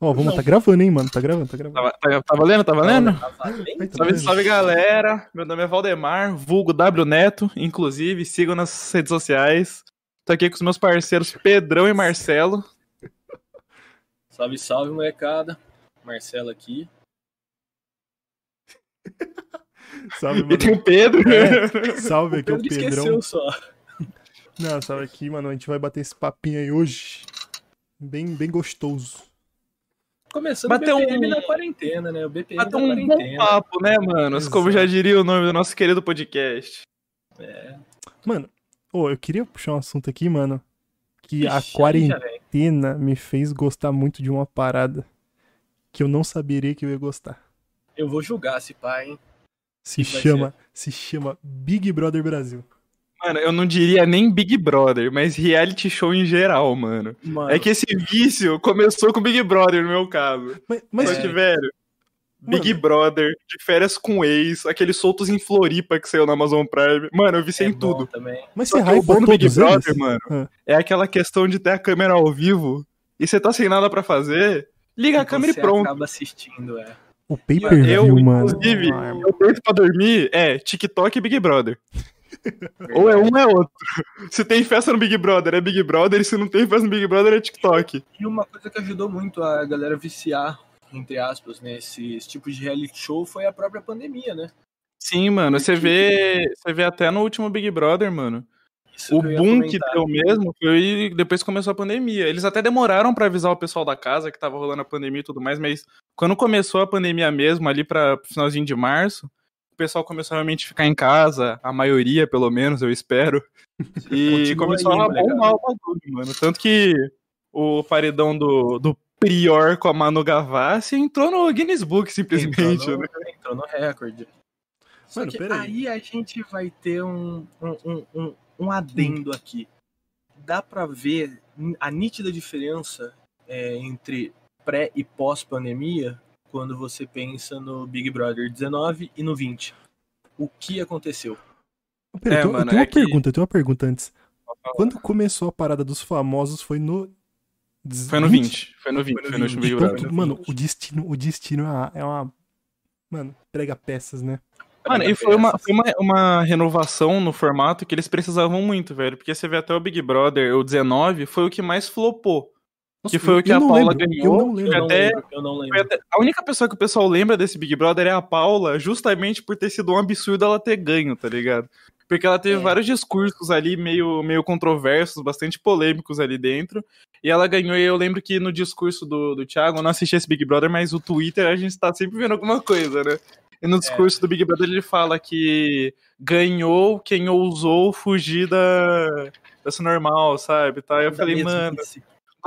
Ó, vamos, tá gravando, hein, mano? Tá gravando, tá gravando. Tá, tá, tá valendo? Tá valendo? Tá valendo? Salve, salve galera! Meu nome é Valdemar, vulgo W Neto, inclusive, sigam nas redes sociais. Tô aqui com os meus parceiros Pedrão e Marcelo. Salve, salve, molecada. Marcelo aqui. Salve, E tem mano. o Pedro. É, salve aqui, o Pedro Pedrão. esqueceu só. Não, salve aqui, mano. A gente vai bater esse papinho aí hoje. Bem, bem gostoso. Começando Bateu o BPM um- na quarentena, né? O BPM da um bom papo, né, mano? Como já diria o nome do nosso querido podcast. Mano, ô, eu queria puxar um assunto aqui, mano. Que a Ixi, aí quarentena me fez gostar muito de uma parada que eu não saberia que eu ia gostar. Eu vou julgar esse pai, hein? Se Que chama, se chama Big Brother Brasil. Mano, eu não diria nem Big Brother, mas reality show em geral, mano. Mano, É que esse vício começou com Big Brother, no meu caso. Mas, mas Só que, velho, Big Mano. Brother, de férias com ex, aqueles soltos em Floripa que saiu na Amazon Prime. Mano, eu vi é sem bom tudo. também. mas você que o bom do Big Brother, eles? mano, Ah. é aquela questão de ter a câmera ao vivo e você tá sem nada pra fazer, liga a câmera Você e pronto. acaba assistindo, é. O pay-per-view, Eu, mano. inclusive, Ah, eu deito pra dormir, é TikTok e Big Brother. Ou é um ou é outro. Se tem festa no Big Brother, é Big Brother, e se não tem festa no Big Brother, é TikTok. E uma coisa que ajudou muito a galera viciar, entre aspas, nesses tipos de reality show foi a própria pandemia, né? Sim, mano, você vê, você vê até no último Big Brother, mano. Isso O que boom que deu mesmo foi depois que começou a pandemia. Eles até demoraram pra avisar o pessoal da casa que tava rolando a pandemia e tudo mais, mas quando começou a pandemia mesmo, ali pra finalzinho de março, pessoal começou a realmente ficar em casa, a maioria, pelo menos, eu espero. E Continua começou aí, a bombar o bagulho, mano. Tanto que o paredão do, do Prior com a Manu Gavassi entrou no Guinness Book, simplesmente, entrou no, né? entrou no recorde. Só Mano, que aí a gente vai ter um, um, um, um, adendo aqui. Dá pra ver a nítida diferença é, entre pré e pós-pandemia quando você pensa no Big Brother 19 e no 20. O que aconteceu? Pera, É, eu, tenho- eu mano, tenho é uma que- pergunta, eu tenho uma pergunta antes. Quando começou a parada dos famosos foi no. Foi no 20. Foi no 20, Foi no foi no último 20. Big Brother. mano, o destino, o destino é uma, é uma- Mano, prega peças, né? Mano, e foi uma, foi uma, uma renovação no formato que eles precisavam muito, velho. Porque você vê até o Big Brother, o 19, foi o que mais flopou. Nossa, Que foi o que a Paula lembro, ganhou, Eu não lembro. até- lembro, eu não lembro. até- A única pessoa que o pessoal lembra desse Big Brother é a Paula, justamente por ter sido um absurdo ela ter ganho, tá ligado? Porque ela teve É. vários discursos ali meio, meio controversos, bastante polêmicos ali dentro. E ela ganhou, e eu lembro que no discurso do, do Thiago, eu não assisti esse Big Brother, mas o Twitter a gente tá sempre vendo alguma coisa, né? E no discurso do Big Brother ele fala que ganhou quem ousou fugir da, dessa normal, sabe? Tá? Eu Da falei, mano.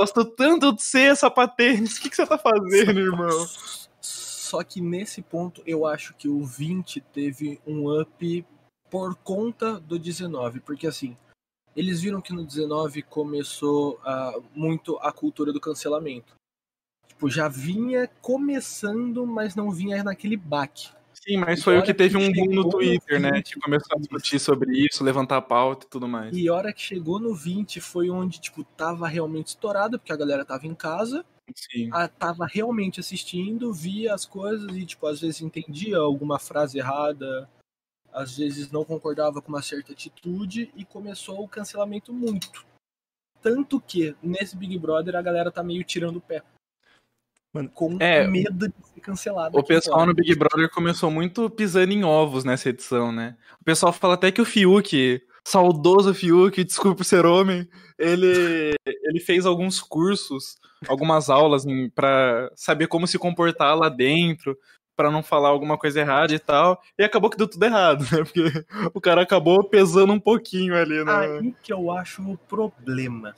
Gosto tanto de ser sapatênis, o que, que você tá fazendo, irmão? Só que nesse ponto eu acho que o 20 teve um up por conta do 19, porque assim, eles viram que no 19 começou ah, muito a cultura do cancelamento. Tipo, já vinha começando, mas não vinha naquele baque. Sim, mas foi o que teve que um boom no no Twitter, né? vídeo, Que começou a discutir sobre isso, levantar a pauta e tudo mais. E a hora que chegou no 20 foi onde, tipo, tava realmente estourado, porque a galera tava em casa, Sim. a- tava realmente assistindo, via as coisas e, tipo, às vezes entendia alguma frase errada, às vezes não concordava com uma certa atitude e começou o cancelamento muito. Tanto que nesse Big Brother a galera tá meio tirando o pé. Mano, com é, medo de ser cancelado. O pessoal fora. no Big Brother começou muito pisando em ovos nessa edição, né? O pessoal fala até que o Fiuk, saudoso Fiuk, desculpa por ser homem, ele, ele fez alguns cursos, algumas aulas pra saber como se comportar lá dentro, pra não falar alguma coisa errada e tal. E acabou que deu tudo errado, né? Porque o cara acabou pesando um pouquinho ali, né? Aí que eu acho o problema.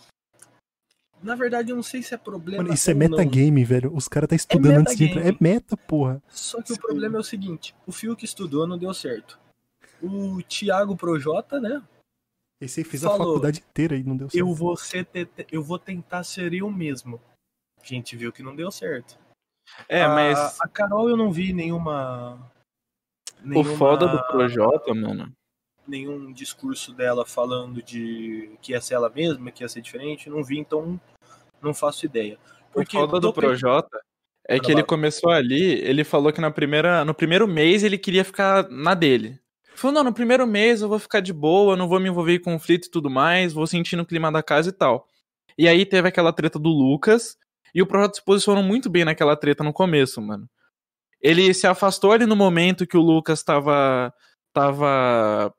Na verdade, eu não sei se é problema. Mano, isso é ou não. metagame, velho. Os caras tá estudando antes de entrar. É metagame. meta, porra. Só que o problema é o seguinte: o Fiuk estudou, não deu certo. O Thiago Projota, né? Esse aí fez a Falou. faculdade inteira e não deu certo. Eu vou, ser te- eu vou tentar ser eu mesmo. A gente viu que não deu certo. É, A- mas A Carol eu não vi nenhuma. o nenhuma foda do Projota, mano. nenhum discurso dela falando de que ia ser ela mesma, que ia ser diferente. Não vi, então não faço ideia. Porque o foda do Projota é que ele começou ali, ele falou que na primeira, no primeiro mês ele queria ficar na dele. Falou, não, no primeiro mês eu vou ficar de boa, não vou me envolver em conflito e tudo mais, vou sentir no clima da casa e tal. E aí teve aquela treta do Lucas, e o Projota se posicionou muito bem naquela treta no começo, mano. Ele se afastou ali no momento que o Lucas tava, tava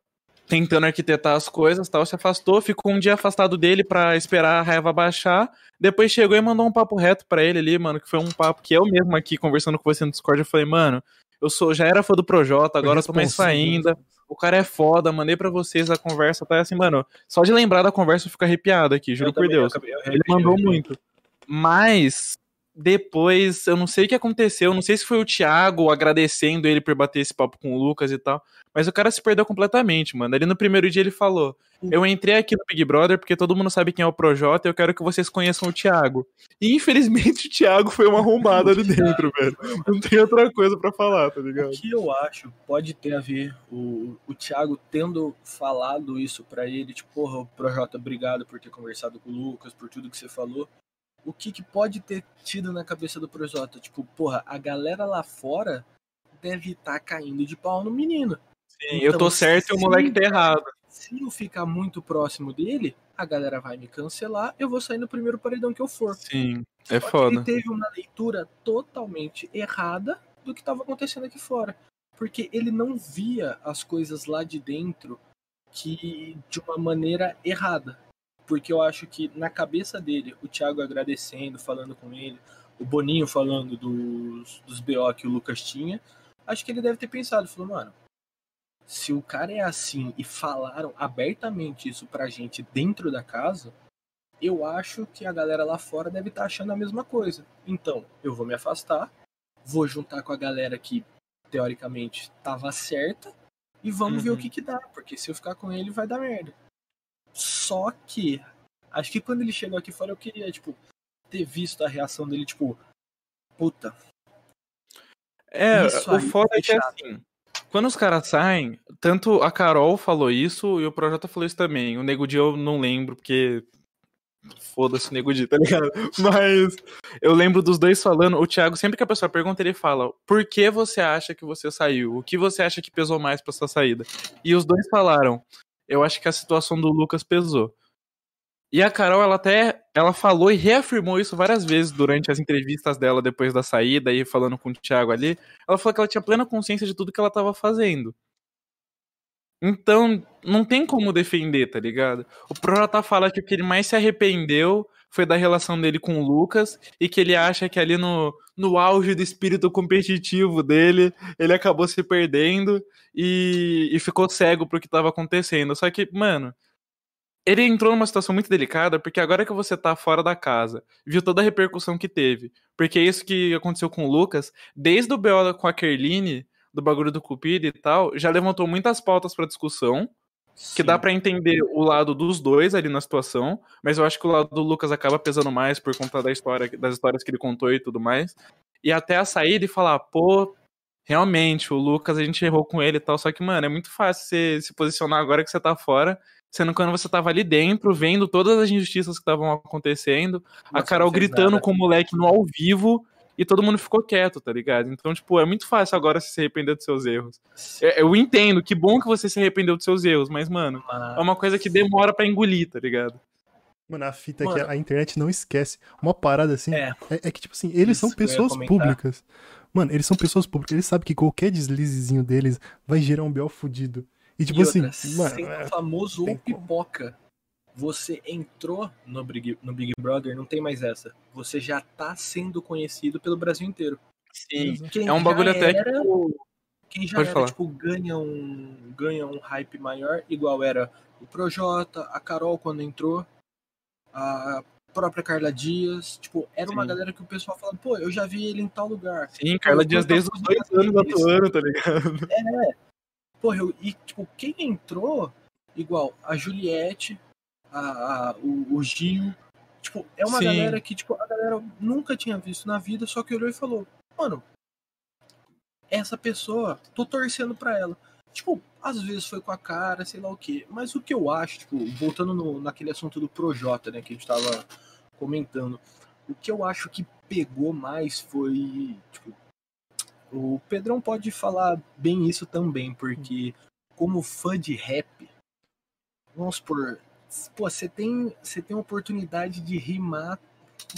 tentando arquitetar as coisas, tal, se afastou, ficou um dia afastado dele pra esperar a raiva baixar, depois chegou e mandou um papo reto pra ele ali, mano, que foi um papo que eu mesmo aqui conversando com você no Discord, eu falei, mano, eu sou, já era fã do Projota, agora eu tô mais fã ainda, o cara é foda, mandei pra vocês a conversa, tá assim, mano, só de lembrar da conversa eu fico arrepiado aqui, juro Eu por também, eu Deus. acabei- eu Ele mandou muito. Mas depois, eu não sei o que aconteceu, não sei se foi o Thiago agradecendo ele por bater esse papo com o Lucas e tal, mas o cara se perdeu completamente, mano. Ali no primeiro dia ele falou: Eu entrei aqui no Big Brother porque todo mundo sabe quem é o Projota e eu quero que vocês conheçam o Thiago. E infelizmente o Thiago foi uma arrombada ali dentro, velho. Não tem outra coisa pra falar, tá ligado? O que eu acho pode ter a ver o, o Thiago tendo falado isso pra ele, tipo, porra, Projota, obrigado por ter conversado com o Lucas, por tudo que você falou. O que, que pode ter tido na cabeça do Projota? Tipo, porra, a galera lá fora deve estar caindo de pau no menino. Sim, eu tô Então, certo e o moleque tá errado. Se eu ficar muito próximo dele, a galera vai me cancelar, eu vou sair no primeiro paredão que eu for. Sim, é Só que foda. Ele teve uma leitura totalmente errada do que estava acontecendo aqui fora. Porque ele não via as coisas lá de dentro que de uma maneira errada. Porque eu acho que na cabeça dele, o Thiago agradecendo, falando com ele, o Boninho falando dos, dos BO que o Lucas tinha, acho que ele deve ter pensado, falou, mano, se o cara é assim e falaram abertamente isso pra gente dentro da casa, eu acho que a galera lá fora deve estar achando a mesma coisa. Então, eu vou me afastar, vou juntar com a galera que teoricamente tava certa e vamos ver Uhum. o que que dá, porque se eu ficar com ele vai dar merda. Só que acho que quando ele chegou aqui fora eu queria, tipo, ter visto a reação dele, tipo, puta, É, o foda é que chato. assim, quando os caras saem, tanto a Carol falou isso e o Projota falou isso também. O Nego Di eu não lembro, porque. Foda-se o Nego Di, tá ligado? Mas eu lembro dos dois falando. O Thiago, sempre que a pessoa pergunta, ele fala: Por que você acha que você saiu? O que você acha que pesou mais pra sua saída? E os dois falaram: Eu acho que a situação do Lucas pesou. E a Carol, ela até ela falou e reafirmou isso várias vezes durante as entrevistas dela depois da saída e falando com o Thiago ali. Ela falou que ela tinha plena consciência de tudo que ela tava fazendo. Então, não tem como defender, tá ligado? O Projota fala que o que ele mais se arrependeu foi da relação dele com o Lucas e que ele acha que ali no, no auge do espírito competitivo dele, ele acabou se perdendo e, e ficou cego pro que tava acontecendo. Só que, mano, ele entrou numa situação muito delicada, porque agora que você tá fora da casa, viu toda a repercussão que teve. Porque isso que aconteceu com o Lucas, desde o BO com a Kerline, do bagulho do Cupido e tal, já levantou muitas pautas pra discussão, que dá pra entender o lado dos dois ali na situação, mas eu acho que o lado do Lucas acaba pesando mais por conta da história, das histórias que ele contou e tudo mais. E até a saída e falar, pô, realmente, o Lucas, a gente errou com ele e tal, só que, mano, é muito fácil você se posicionar agora que você tá fora, sendo que quando você tava ali dentro, vendo todas as injustiças que estavam acontecendo, a Você Carol gritando nada. com o moleque no ao vivo, e todo mundo ficou quieto, tá ligado? Então, tipo, é muito fácil agora você se arrepender dos seus erros. É, Eu entendo, que bom que você se arrependeu dos seus erros, mas, mano, é uma coisa que demora pra engolir, tá ligado? Mano, a fita é que Mano. a internet não esquece. Uma parada assim. É. É, é que, tipo assim, eles Isso são que pessoas públicas. Mano, eles são pessoas públicas. Eles sabem que qualquer deslizezinho deles vai gerar um B.O. fudido. E, tipo E assim, outra, mano, sem é, o famoso ou pipoca. Você entrou no Big, no Big Brother, não tem mais essa. Você já tá sendo conhecido pelo Brasil inteiro. Sim. Quem É um bagulho até era- Quem já Pode era, falar. tipo, ganha um, ganha um hype maior, igual era o Projota, a Carol quando entrou, a própria Carla Dias. Tipo, era uma Sim. galera que o pessoal falava, pô, eu já vi ele em tal lugar. Sim, Carla Eu Dias desde os dois anos atuando, tá ligado? Porra, eu, e tipo, quem entrou, igual a Juliette, a, a- o, o Gil, tipo, é uma Sim. galera que, tipo, a galera nunca tinha visto na vida, só que olhou e falou, mano, essa pessoa, tô torcendo pra ela. Tipo, às vezes foi com a cara, sei lá o quê. Mas o que eu acho, tipo, voltando no, naquele assunto do Projota, né, que a gente tava comentando. O que eu acho que pegou mais foi. Tipo, o Pedrão pode falar bem isso também, porque como fã de rap, vamos supor, pô, você tem, você tem oportunidade de rimar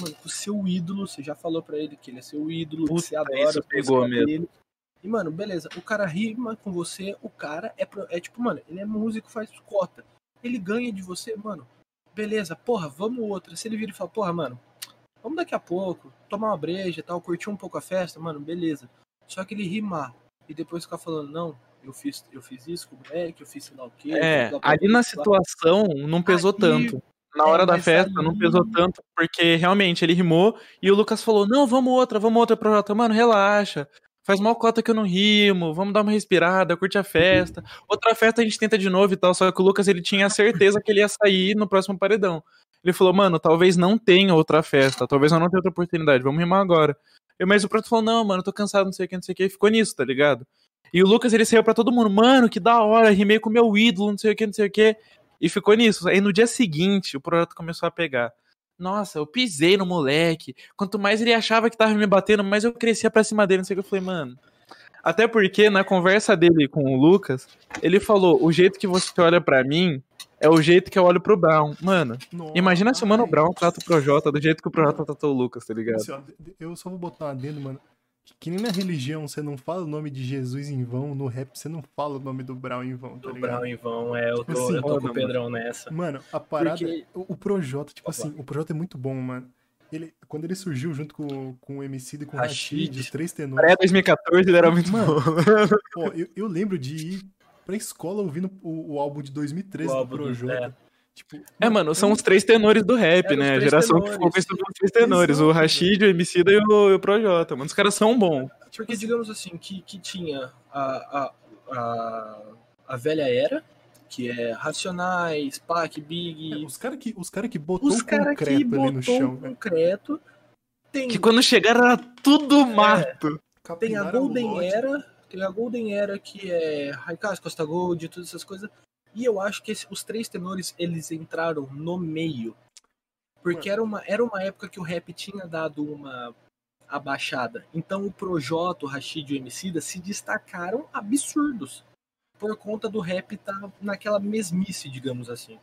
mano, com o seu ídolo, você já falou pra ele que ele é seu ídolo, Puta, você adora isso pegou mesmo. dele. E, mano, beleza, o cara rima com você, o cara é, pro- é tipo, mano, ele é músico, faz cota. Ele ganha de você, mano. Beleza, porra, vamos outra. Se ele vira e fala, porra, mano, vamos daqui a pouco, tomar uma breja e tal, curtir um pouco a festa, mano, beleza. Só que ele rimar e depois ficar falando, não, eu fiz, eu fiz isso com o moleque, eu fiz sei lá o quê. É, ali na situação não pesou Aí- tanto. Na é, hora da mas festa não pesou tanto, porque realmente ele rimou e o Lucas falou: Não, vamos outra, vamos outra Projota. Mano, relaxa. Faz mal cota que eu não rimo, vamos dar uma respirada, curte a festa. Outra festa a gente tenta de novo e tal. Só que o Lucas ele tinha certeza que ele ia sair no próximo paredão. Ele falou, mano, talvez não tenha outra festa, talvez eu não tenha outra oportunidade, vamos rimar agora. Eu, mas o Proto falou, não, mano, tô cansado, não sei o que, não sei o que, e ficou nisso, tá ligado? E o Lucas, ele saiu pra todo mundo, mano, que da hora, rimei com meu ídolo, não sei o que, não sei o que. E ficou nisso. Aí no dia seguinte, o projeto começou a pegar. Nossa, eu pisei no moleque. Quanto mais ele achava que tava me batendo, mais eu crescia pra cima dele, não sei o que. Eu falei, mano. Até porque na conversa dele com o Lucas, ele falou: o jeito que você olha pra mim é o jeito que eu olho pro Brown. Mano, Nossa, imagina se o Mano Brown trata o Projota do jeito que o Projota tratou o Lucas, tá ligado? assim, eu só vou botar um adendo, mano. Que, nem na religião você não fala o nome de Jesus em vão, no rap você não fala o nome do Brown em vão, tá Do ligado? Brown em vão, é, eu tô, Assim, eu tô com o Pedrão nessa. Mano, a parada. Porque- O, o Projota, tipo Opa. assim, o Projota é muito bom, mano. Ele, quando ele surgiu junto com, com o MC e com o Rashid. Rashid, os três tenores. Pré-2014 ele era muito Mano, bom. Pô, eu, eu lembro de ir pra escola ouvindo o, o álbum de 2013 O do álbum do- Projota. Tipo, É, mano, são os três tenores do rap, né? A geração que tenores. ficou conhecida pelos três tenores. O Rashid, o MC e o, e o Projota. Mano, os caras são bons. Porque digamos assim, que, que tinha a, a, a, a velha era, que é Racionais, Pac, é, Big, os caras que, os cara que botou os o caras que concreto ali no botou chão, concreto. Tem, Que quando chegaram era tudo mato. tem a Golden. Era, tem a Golden Era que é Raikais, Costa Gold, todas essas coisas. E eu acho que esse- os três tenores, eles entraram no meio. Porque era uma, era uma época que o rap tinha dado uma abaixada. Então o Projota, o Rashid e o Emicida se destacaram absurdos. Por conta do rap estar naquela mesmice, digamos assim.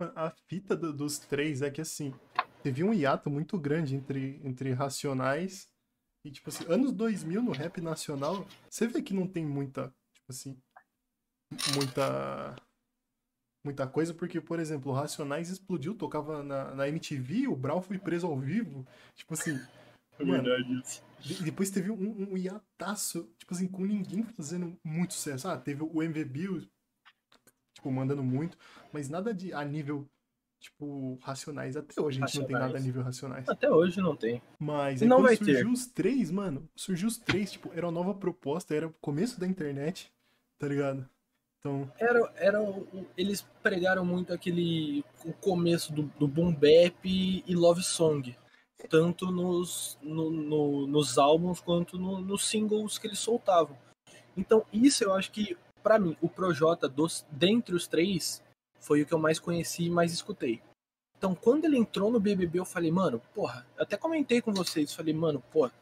A fita do- dos três é que assim, teve um hiato muito grande entre, entre Racionais e, tipo assim, anos 2000 no rap nacional, você vê que não tem muita, tipo assim, muita muita coisa, porque, por exemplo, o Racionais explodiu, tocava na, na MTV, o Brau foi preso ao vivo, tipo assim, mano, de- depois teve um, um hiataço, tipo assim, com ninguém fazendo muito sucesso. Ah, teve o MV Bill, tipo, mandando muito, mas nada de a nível, tipo, racionais. Até hoje a gente não tem nada a Racionais. nível racionais. Até hoje não tem. Mas aí não vai surgiu ter. os três, mano, surgiu os três, tipo, era uma nova proposta, era o começo da internet, tá ligado? Então, Era, era eles pregaram muito aquele o começo do, do boom bap e love song, tanto nos, no- no- nos álbuns quanto no- nos singles que eles soltavam. Então isso eu acho que pra mim o Projota dos dentre os três foi o que eu mais conheci e mais escutei. Então quando ele entrou no BBB eu falei mano, porra, até comentei com vocês, falei mano, porra,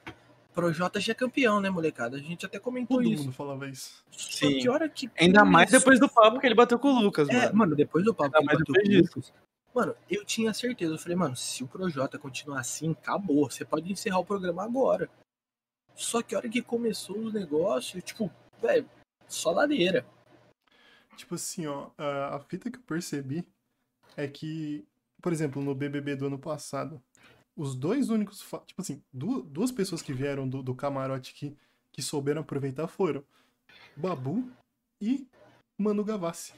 Projota já é campeão, né, molecada? A gente até comentou todo isso. mundo falava isso. Só Sim. que hora que Ainda mais depois do papo que ele bateu com o Lucas, é, mano. mano, depois do papo que Ainda ele mais bateu com o. Lucas, mano, eu tinha certeza. Eu falei, mano, se o Projota continuar assim, acabou. Você pode encerrar o programa agora. Só que a hora que começou os negócios, tipo, velho, só ladeira. Tipo assim, ó, a, a fita que eu percebi é que, por exemplo, no BBB do ano passado, os dois únicos, tipo assim, du- duas pessoas que vieram do, do camarote que, que souberam aproveitar foram Babu e Manu Gavassi.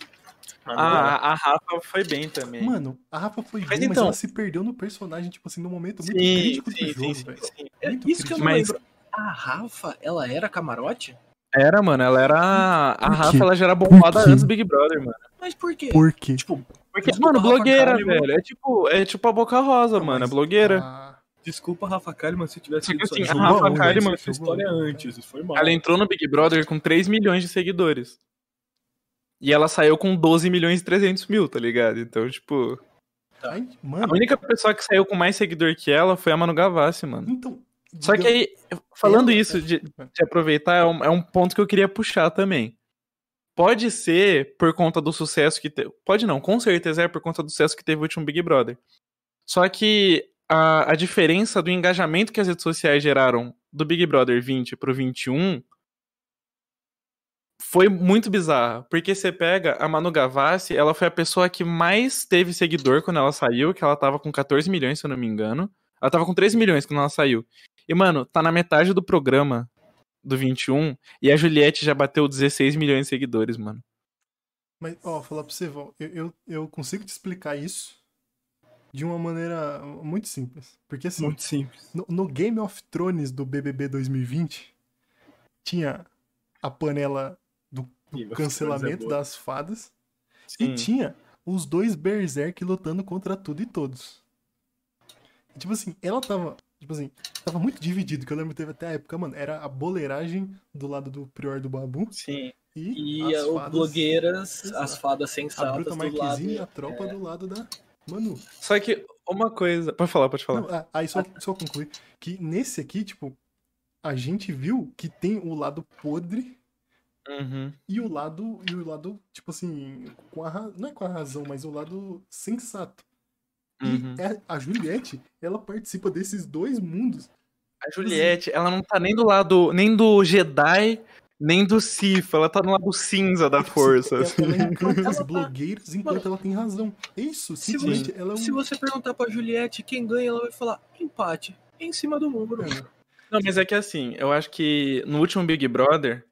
Ah, a Rafa foi bem também. Mano, a Rafa foi Mas bem, mas então- ela se perdeu no personagem, tipo assim, num momento muito sim, crítico do sim, jogo, sim, sim, velho. É isso que eu não Mas- lembro. A Rafa, ela era camarote? Era, mano, ela era. A? Rafa, ela já era bombada antes do Big Brother, mano. Mas por quê? Por quê? Tipo, Porque, Desculpa, mano, Rafa blogueira, Kalimann. velho. É tipo, é tipo a Boca Rosa, mano. É blogueira. Ah, desculpa, Rafa Kalimann, se tivesse Só que sido assim, a Rafa Kalimann essa história antes, isso foi mal. Ela entrou no Big Brother com 3 milhões de seguidores. E ela saiu com 12 milhões e 300 mil, tá ligado? Então, tipo. Aí, A única pessoa que saiu com mais seguidor que ela foi a Manu Gavassi, mano. então. Só que aí, falando isso, de, de aproveitar, é um, é um ponto que eu queria puxar também. Pode ser por conta do sucesso que teve. Pode não, com certeza é por conta do sucesso que teve o último Big Brother. Só que a, a diferença do engajamento que as redes sociais geraram do Big Brother 20 pro 21 foi muito bizarra. Porque você pega a Manu Gavassi, ela foi a pessoa que mais teve seguidor quando ela saiu, que ela tava com 14 milhões, se eu não me engano. Ela tava com 13 milhões quando ela saiu. E, mano, tá na metade do programa do 21 e a Juliette já bateu 16 milhões de seguidores, mano. Mas, ó, falar pra você, Val, eu, eu, eu consigo te explicar isso de uma maneira muito simples. Porque assim, Muito simples. no, no Game of Thrones do BBB 2020, tinha a panela do of cancelamento é das fadas Sim. e tinha os dois Berserk lutando contra tudo e todos. E, tipo assim, ela tava, tipo assim, tava muito dividido, que eu lembro que teve até a época, mano, era a boleiragem do lado do Prior do Babu Sim. e, E as o fadas, blogueiras, Exato. as fadas a sensatas Bruta do lado. é. Marquezine e a tropa do lado da Manu. Só que uma coisa. Pode falar, pode falar. Não, aí só, só concluir que nesse aqui, tipo, a gente viu que tem o lado podre Uhum. e o lado, e o lado, tipo assim, com a, não é com a razão, mas o lado sensato. E Uhum. é- a Juliette, ela participa desses dois mundos. A Juliette, ela não tá nem do lado. nem do Jedi, nem do Sith. Ela tá no lado cinza da força. Ela, assim. ela encanta Ela as tá- blogueiras enquanto ela tem razão. É Isso, Se simplesmente, ela é um... Se você perguntar pra Juliette quem ganha, ela vai falar empate. Em cima do muro. Não, mas é que assim, eu acho que no último Big Brother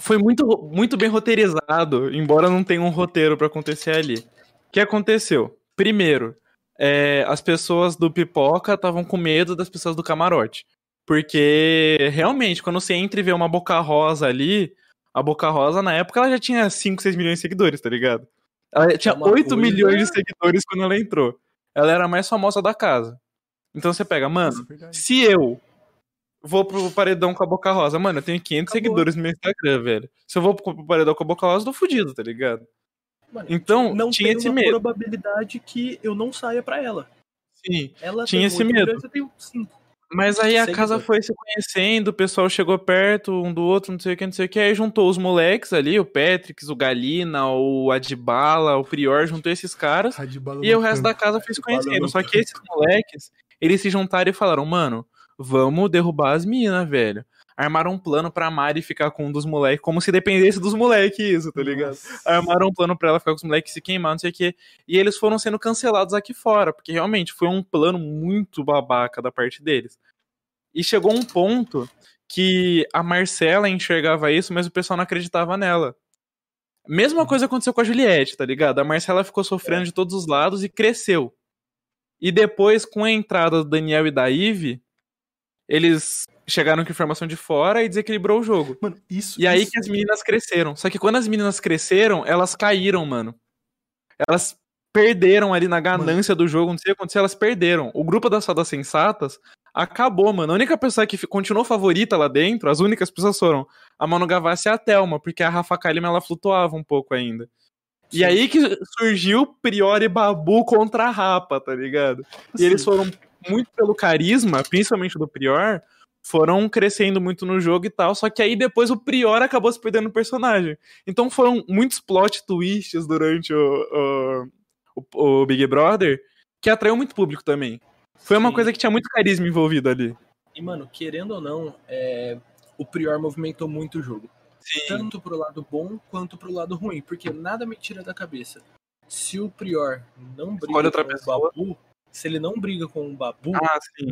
foi muito, muito bem roteirizado, embora não tenha um roteiro pra acontecer ali. O que aconteceu? Primeiro, é, as pessoas do Pipoca estavam com medo das pessoas do camarote. Porque, realmente, quando você entra e vê uma Boca Rosa ali, a Boca Rosa, na época, ela já tinha 5, 6 milhões de seguidores, tá ligado? Ela tinha uma 8 coisa- milhões de seguidores quando ela entrou. Ela era a mais famosa da casa. Então você pega, mano, é se eu vou pro paredão com a Boca Rosa, mano, eu tenho 500 Acabou. seguidores no meu Instagram, velho. Se eu vou pro paredão com a Boca Rosa, eu tô fudido, tá ligado? Mano, Então, não tinha tem esse uma medo. probabilidade que eu não saia pra ela. Sim. Ela Tinha tem esse medo. milhões, eu tenho cinco. Mas aí a casa foi se conhecendo, o pessoal chegou perto um do outro, não sei o que, não sei o que, aí juntou os moleques ali, o Patrick, o Galina, o Adibala, o Prior, juntou esses caras. Radibala E o resto da casa foi se conhecendo. Só que esses moleques, eles se juntaram e falaram, mano, vamos derrubar as minas, velho. Armaram um plano pra Mari ficar com um dos moleques, como se dependesse dos moleques isso, tá ligado? Nossa. Armaram um plano pra ela ficar com os moleques se queimar, não sei o quê. E eles foram sendo cancelados aqui fora, porque realmente foi um plano muito babaca da parte deles. E chegou um ponto que a Marcela enxergava isso, mas o pessoal não acreditava nela. Mesma coisa aconteceu com a Juliette, tá ligado? A Marcela ficou sofrendo de todos os lados e cresceu. E depois, com a entrada do Daniel e da Ive, eles chegaram com informação de fora e desequilibrou o jogo. Mano, isso. E aí isso- que as meninas cresceram. Só que quando as meninas cresceram, elas caíram, mano. Elas perderam ali na ganância do jogo, não sei o que aconteceu, elas perderam. O grupo das fadas sensatas acabou, mano. A única pessoa que continuou favorita lá dentro, as únicas pessoas foram a Manu Gavassi e a Thelma, porque a Rafa Kalimann, ela flutuava um pouco ainda. E Sim. aí que surgiu Priori e Babu contra a Rapa, tá ligado? E eles foram muito pelo carisma, principalmente do Prior, foram crescendo muito no jogo e tal. Só que aí depois o Prior acabou se perdendo no personagem. Então foram muitos plot twists durante o, o, o- o Big Brother que atraiu muito público também. Foi uma Sim. coisa que tinha muito carisma envolvido ali. E, mano, querendo ou não, é, o Prior movimentou muito o jogo. Tanto pro lado bom quanto pro lado ruim. Porque nada me tira da cabeça. Se o Prior não briga Escolhe outra com pessoa. o Babu, se ele não briga com o Babu, Ah, sim.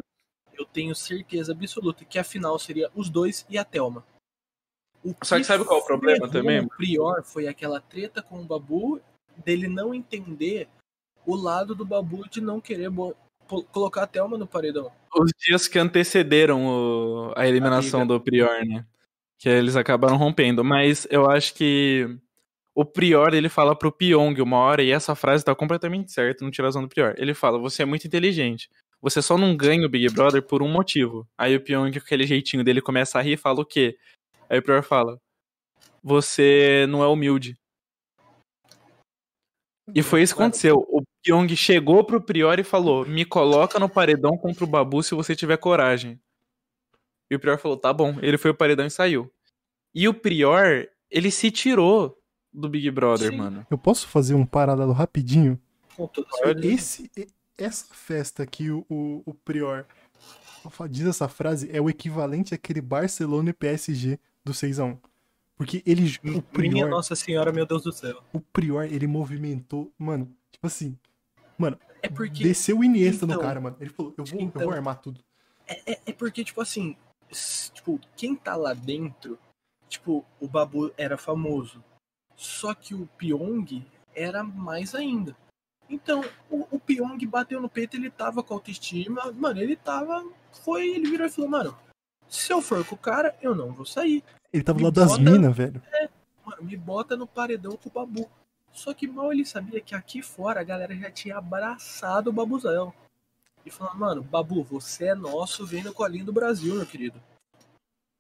Eu tenho certeza absoluta que a final seria os dois e a Thelma. O Só que sabe qual é o problema também, O Prior foi aquela treta com o Babu dele não entender o lado do Babu de não querer colocar a Thelma no paredão. Os dias que antecederam o- a eliminação A do Prior, né? Que eles acabaram rompendo. Mas eu acho que o Prior, ele fala pro Pyong uma hora, e essa frase tá completamente certa, não tira razão do Prior. Ele fala, você é muito inteligente. Você só não ganha o Big Brother por um motivo. Aí o Pyong, com aquele jeitinho dele, começa a rir e fala o quê? Aí o Prior fala, você não é humilde. E foi isso que aconteceu. O Pyong chegou pro Prior e falou: Me coloca no paredão contra o Babu se você tiver coragem. E o Prior falou: Tá bom. Ele foi o paredão e saiu. E o Prior, ele se tirou do Big Brother, Sim. mano. Eu posso fazer um paralelo rapidinho? Esse, essa festa que o, o, o Prior diz essa frase é o equivalente àquele Barcelona e PSG do 6x1. Porque ele, o Minha Prior, Nossa Senhora, meu Deus do céu. o Prior, ele movimentou, mano, tipo assim, É porque, desceu o Iniesta no então, cara, mano. Ele falou, eu vou, eu então, vou armar tudo. é, é porque, tipo assim, tipo, quem tá lá dentro, tipo, o Babu era famoso. Só que o Pyong era mais ainda. Então, o, o Pyong bateu no peito, ele tava com autoestima, mano, ele tava. Foi, ele virou e falou, mano, se eu for com o cara, eu não vou sair. Ele tava Me lá das minas, velho. Mano, me bota no paredão com o Babu. Só que mal ele sabia que aqui fora a galera já tinha abraçado o Babuzão. E falando, mano, Babu, você é nosso, vem no colinho do Brasil, meu querido.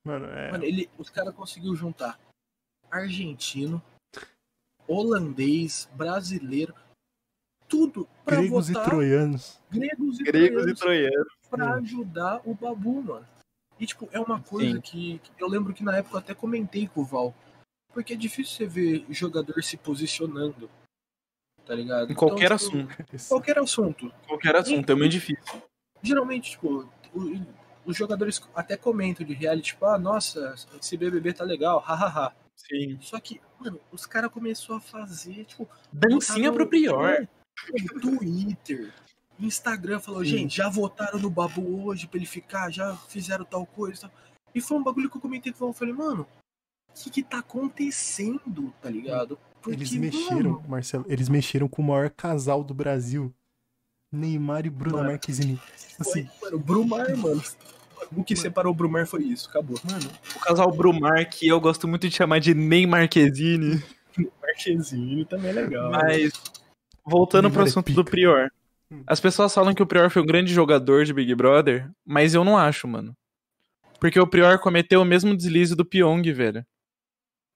Mano, é. Mano, ele, os caras conseguiu juntar argentino, holandês, brasileiro, tudo pra gregos votar e troianos. gregos e Gregos e troianos pra ajudar o Babu, mano. E, tipo, é uma coisa Sim. que, que eu lembro que na época eu até comentei com o Val. Porque é difícil você ver jogador se posicionando. Tá ligado? Em qualquer Então, tipo, assunto. Qualquer assunto. Qualquer assunto, é muito difícil. Geralmente, tipo, o- os jogadores até comentam de reality, tipo, ah, nossa, esse BBB tá legal, hahaha. Sim. Só que, mano, os caras começaram a fazer, tipo, Dancinha botar pro Prior. Twitter, Instagram, falou, gente, já votaram no Babu hoje pra ele ficar, já fizeram tal coisa. Tal. E foi um bagulho que eu comentei com o falei, mano, o que que tá acontecendo, tá ligado? Porque, Eles mexeram, mano, Marcelo, eles mexeram com o maior casal do Brasil. Neymar e Bruna Mano, Marquezine. foi, Assim, mano, o Brumar, mano. O que separou o Brumar foi isso, acabou. mano, O casal Brumar, que eu gosto muito de chamar de Ney Marquezine. Marquezinho também é legal. Mas, voltando pro é assunto do. Prior. Hum. As pessoas falam que o Prior foi um grande jogador de Big Brother, mas eu não acho, mano. Porque o Prior cometeu o mesmo deslize do Pyong, velho.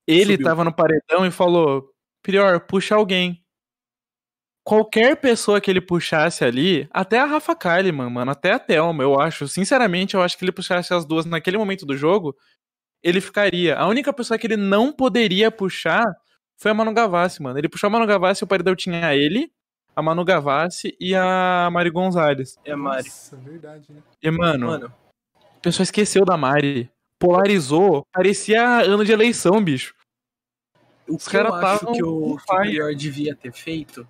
Ele Subiu. tava no paredão e falou: Prior, puxa alguém. Qualquer pessoa que ele puxasse ali, até a Rafa Kalimann, mano, até a Thelma, eu acho. Sinceramente, eu acho que ele puxasse as duas naquele momento do jogo, ele ficaria. A única pessoa que ele não poderia puxar foi a Manu Gavassi, mano. Ele puxou a Manu Gavassi e o paredão tinha ele, a Manu Gavassi e a Mari Gonzalez. É, Mari. Nossa, verdade, né? E, mano, Mano, a pessoa esqueceu da Mari. Polarizou. Parecia ano de eleição, bicho. o Os que eu caras acho que o, que o. Prior devia ter feito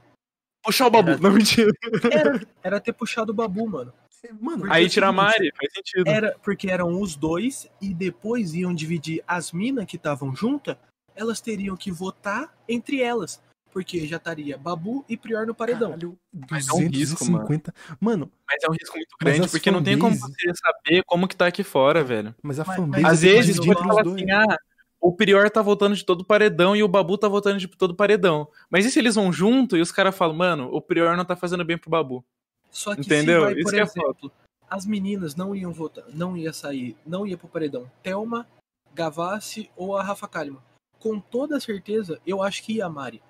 Puxar o babu. Era- Não, mentira. era, era ter puxado o Babu, mano. Mano, Aí é o tira a Mari, faz sentido. Era porque eram os dois e depois iam dividir as minas que estavam juntas, elas teriam que votar entre elas. Porque já estaria Babu e Prior no paredão. caralho, Mas é um risco, mano. 250. Mano, Mas é um risco muito grande, porque não tem como fanbase- você saber como que tá aqui fora, velho. mas a fanbase Às é vezes assim, ah, o Prior tá votando de todo paredão e o Babu tá votando de todo paredão. Mas e se eles vão junto e os caras falam, mano, o Prior não tá fazendo bem pro Babu? Só que Entendeu? se vai, Isso por que é exemplo, as meninas não iam votar, não ia sair, não ia pro paredão. Thelma, Gavassi ou a Rafa Kalimann. Com toda certeza, eu acho que ia Mari.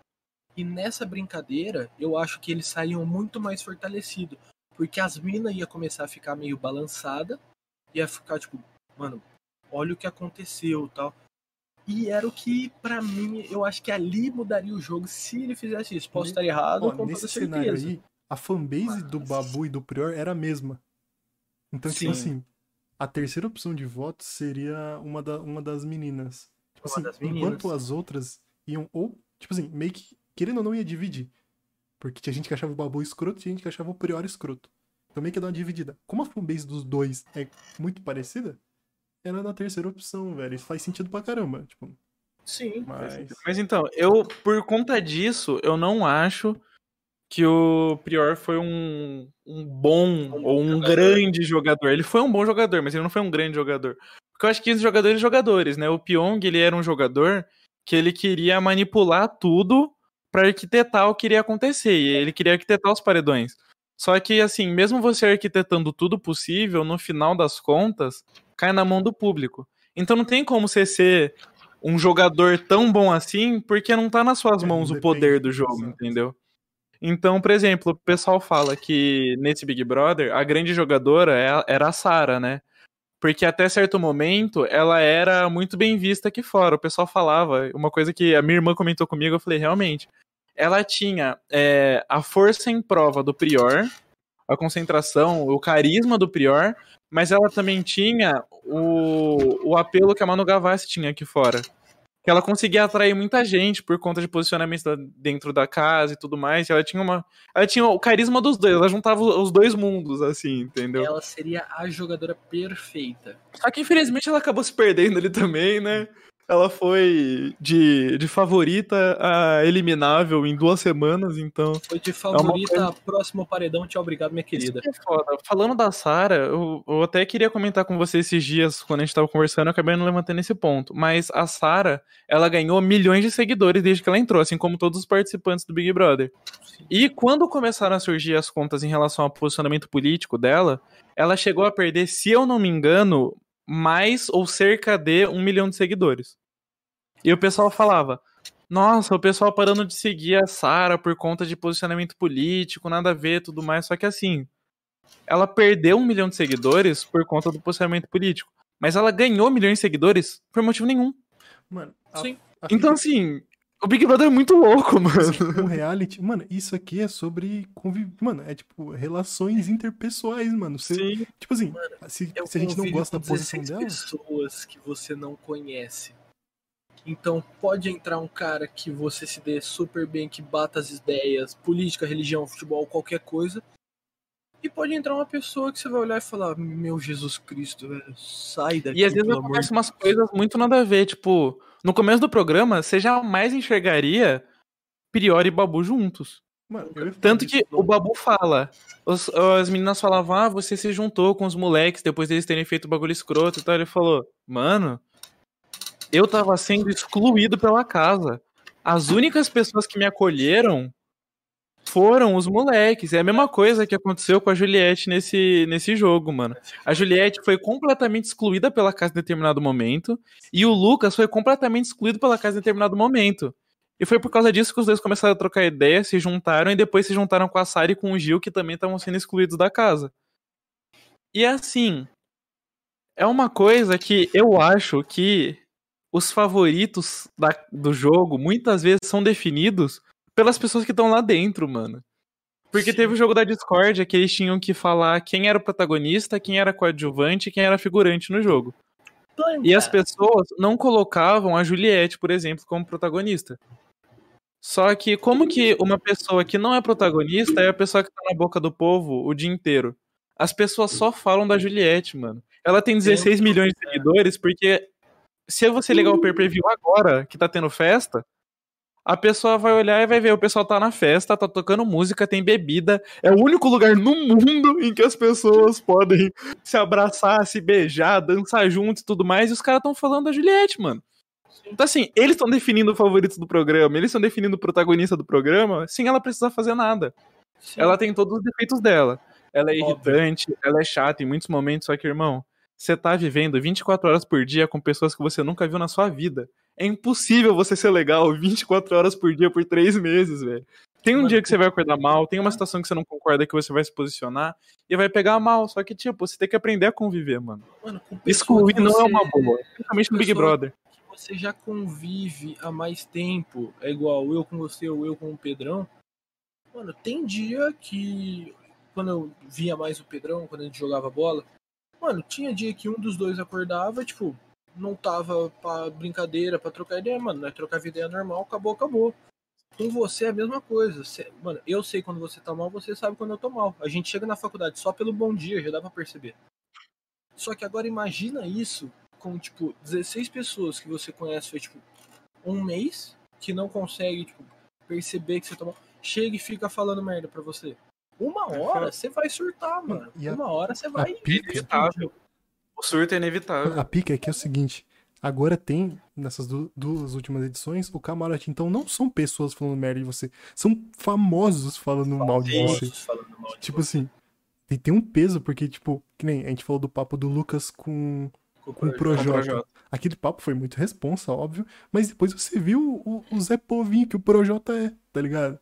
E nessa brincadeira, eu acho que eles saíam muito mais fortalecidos. Porque as minas ia começar a ficar meio balançada, ia ficar tipo, mano, olha o que aconteceu tal. E era o que, pra mim, eu acho que ali mudaria o jogo se ele fizesse isso. Posso estar errado, Ó, com nesse toda cenário certeza. aí, a fanbase do Mas- Babu e do Prior era a mesma. Então, tipo Sim. assim, a terceira opção de voto seria uma, da, uma das meninas. Tipo assim, das enquanto as outras iam, ou, tipo assim, meio que, querendo ou não, ia dividir. Porque tinha gente que achava o Babu escroto e tinha gente que achava o Prior escroto. Então meio que ia dar uma dividida. Como a fanbase dos dois é muito parecida, era na terceira opção, velho. Isso faz sentido pra caramba. Tipo, Sim. mas... Mas então, eu, por conta disso, eu não acho que o Prior foi um, um bom Um ou um jogador. grande jogador. Ele foi um bom jogador, mas ele não foi um grande jogador. Porque eu acho que os jogadores jogadores, né? O Pyong, ele era um jogador que ele queria manipular tudo pra arquitetar o que iria acontecer. E ele queria arquitetar os paredões. Só que, assim, mesmo você arquitetando tudo possível, no final das contas, cai na mão do público. Então não tem como você ser um jogador tão bom assim, porque não tá nas suas É, mãos o poder do jogo, entendeu? Então, por exemplo, o pessoal fala que nesse Big Brother a grande jogadora é era a Sara, né? Porque até certo momento ela era muito bem vista aqui fora. O pessoal falava, uma coisa que a minha irmã comentou comigo, eu falei, realmente. Ela tinha é, a força em prova do Prior, a concentração, o carisma do Prior, mas ela também tinha o, o apelo que a Manu Gavassi tinha aqui fora que ela conseguia atrair muita gente por conta de posicionamento dentro da casa e tudo mais. E ela tinha uma. Ela tinha o carisma dos dois, ela juntava os dois mundos, assim, entendeu? Ela seria a jogadora perfeita. Só que infelizmente ela acabou se perdendo ali também, né? Ela foi de, de favorita a eliminável em duas semanas, então. Foi de favorita é coisa... a próximo paredão, tchau, obrigado, minha querida. É Falando da Sara, eu, eu, até queria comentar com você esses dias, quando a gente tava conversando, eu acabei não levantando esse ponto. Mas a Sara, ela ganhou milhões de seguidores desde que ela entrou, assim como todos os participantes do Big Brother. Sim. E quando começaram a surgir as contas em relação ao posicionamento político dela, ela chegou a perder, se eu não me engano, mais ou cerca de um milhão de seguidores. E o pessoal falava: Nossa, o pessoal parando de seguir a Sara por conta de posicionamento político, nada a ver, tudo mais. Só que assim, ela perdeu um milhão de seguidores por conta do posicionamento político. Mas ela ganhou milhões de seguidores por motivo nenhum. Mano, a, Sim. A então, assim, o Big Brother é muito louco, mano. O reality, mano, isso aqui é sobre conviv... Mano, é tipo relações interpessoais, mano. Você, Sim. Tipo assim, mano, se, se a gente não gosta da posição dela. pessoas que você não conhece. Então pode entrar um cara que você se dê super bem, que bata as ideias, política, religião, futebol, qualquer coisa. E pode entrar uma pessoa que você vai olhar e falar: Meu Jesus Cristo, velho, sai daqui. E às vezes acontecem umas coisas muito nada a ver. Tipo, no começo do programa, você jamais enxergaria Priori e Babu juntos. Mano, Tanto que o Babu fala. Os, as meninas falavam: Ah, você se juntou com os moleques depois deles terem feito o bagulho escroto e tal. Ele falou: Mano, eu tava sendo excluído pela casa. As únicas pessoas que me acolheram foram os moleques. É a mesma coisa que aconteceu com a Juliette nesse, nesse jogo, mano. A Juliette foi completamente excluída pela casa em determinado momento. E o Lucas foi completamente excluído pela casa em determinado momento. E foi por causa disso que os dois começaram a trocar ideia, se juntaram e depois se juntaram com a Sara e com o Gil, que também estavam sendo excluídos da casa. E assim, é uma coisa que eu acho que os favoritos da, do jogo muitas vezes são definidos pelas pessoas que estão lá dentro, mano. Porque Sim. teve o jogo da Discord que eles tinham que falar quem era o protagonista, quem era coadjuvante e quem era figurante no jogo. E as pessoas não colocavam a Juliette, por exemplo, como protagonista. Só que como que uma pessoa que não é protagonista é a pessoa que tá na boca do povo o dia inteiro? As pessoas só falam da Juliette, mano. Ela tem 16 milhões de seguidores porque se você ligar o pay-per-view agora, que tá tendo festa, a pessoa vai olhar e vai ver o pessoal tá na festa, tá tocando música, tem bebida. É o único lugar no mundo em que as pessoas podem se abraçar, se beijar, dançar juntos e tudo mais. E os caras estão falando da Juliette, mano. Então, assim, eles estão definindo o favorito do programa, eles estão definindo o protagonista do programa sem ela precisar fazer nada. Sim. Ela tem todos os defeitos dela. Ela é irritante, Óbvio. ela é chata em muitos momentos, só que, irmão, você tá vivendo 24 horas por dia com pessoas que você nunca viu na sua vida. É impossível você ser legal 24 horas por dia por três meses, velho. Tem um Mano, dia que você vai acordar mal, tem uma situação que você não concorda que você vai se posicionar e vai pegar mal. Só que, tipo, você tem que aprender a conviver, mano. mano Excluir não é uma boa. Principalmente no Big Brother. você já convive há mais tempo. É igual eu com você ou eu com o Pedrão. Mano, tem dia que. Quando eu via mais o Pedrão, quando a gente jogava bola, Mano, tinha dia que um dos dois acordava, tipo, não tava pra brincadeira, pra trocar ideia, mano, não é trocar ideia normal, acabou, acabou. Com você é a mesma coisa. Você, mano, eu sei quando você tá mal, você sabe quando eu tô mal. A gente chega na faculdade só pelo bom dia, já dá pra perceber. Só que agora imagina isso com, tipo, 16 pessoas que você conhece foi, tipo, um mês, que não consegue, tipo, perceber que você tá mal. Chega e fica falando merda pra você. Uma hora você vai surtar, mano. E Uma hora você vai. Inevitável. O surto é inevitável. A pica é que é o seguinte: agora tem, nessas duas últimas edições, o camarote. Então não são pessoas falando merda de você, são famosos falando mal de você. Mal de tipo você. assim, tem, tem um peso, porque, tipo, que nem a gente falou do papo do Lucas com, com, com o Projota. Aquele papo foi muito responsa, óbvio, mas depois você viu o, o Zé Povinho que o Projota é, tá ligado?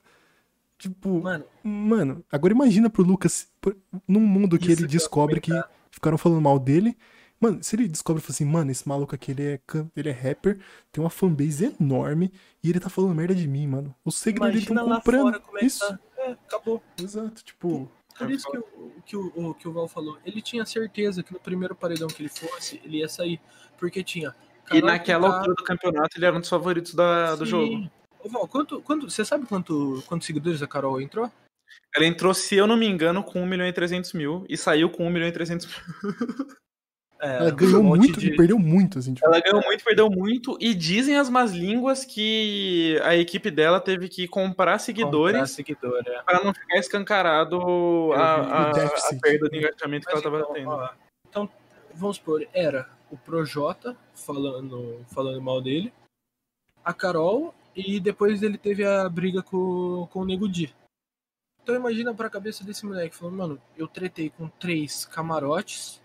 Tipo, Mano, mano, agora imagina pro Lucas, por- num mundo que ele que descobre que comentar. Ficaram falando mal dele. Mano, se ele descobre e fala assim, mano, esse maluco aqui, ele é, ele é rapper, tem uma fanbase enorme e ele tá falando merda de mim, mano. Os seguidores estão lá comprando. fora como é que Isso, tá. É, acabou. exato, tipo, Por isso que o, que, o, que o Val falou. Ele tinha certeza que no primeiro paredão que ele fosse, ele ia sair. Porque tinha. E naquela altura do campeonato ele era um dos favoritos da- do jogo. Ô, Val, quanto, quanto, você sabe quanto, quantos seguidores a Carol entrou? Ela entrou, se eu não me engano, com 1 milhão e 300 mil e saiu com 1 milhão e 300 mil. É, ela ganhou um muito de- e perdeu muito, assim, tipo. Ela ganhou muito, perdeu muito e dizem as más línguas que a equipe dela teve que comprar seguidores comprar seguidor, é. para não ficar escancarado a, a- a perda de engajamento que Mas ela tava então, tendo. ó, então, vamos supor, era o Projota falando, falando mal dele, a Carol, e depois ele teve a briga com, com o Nego Di. Então imagina pra cabeça desse moleque, falando, mano, eu tretei com três camarotes,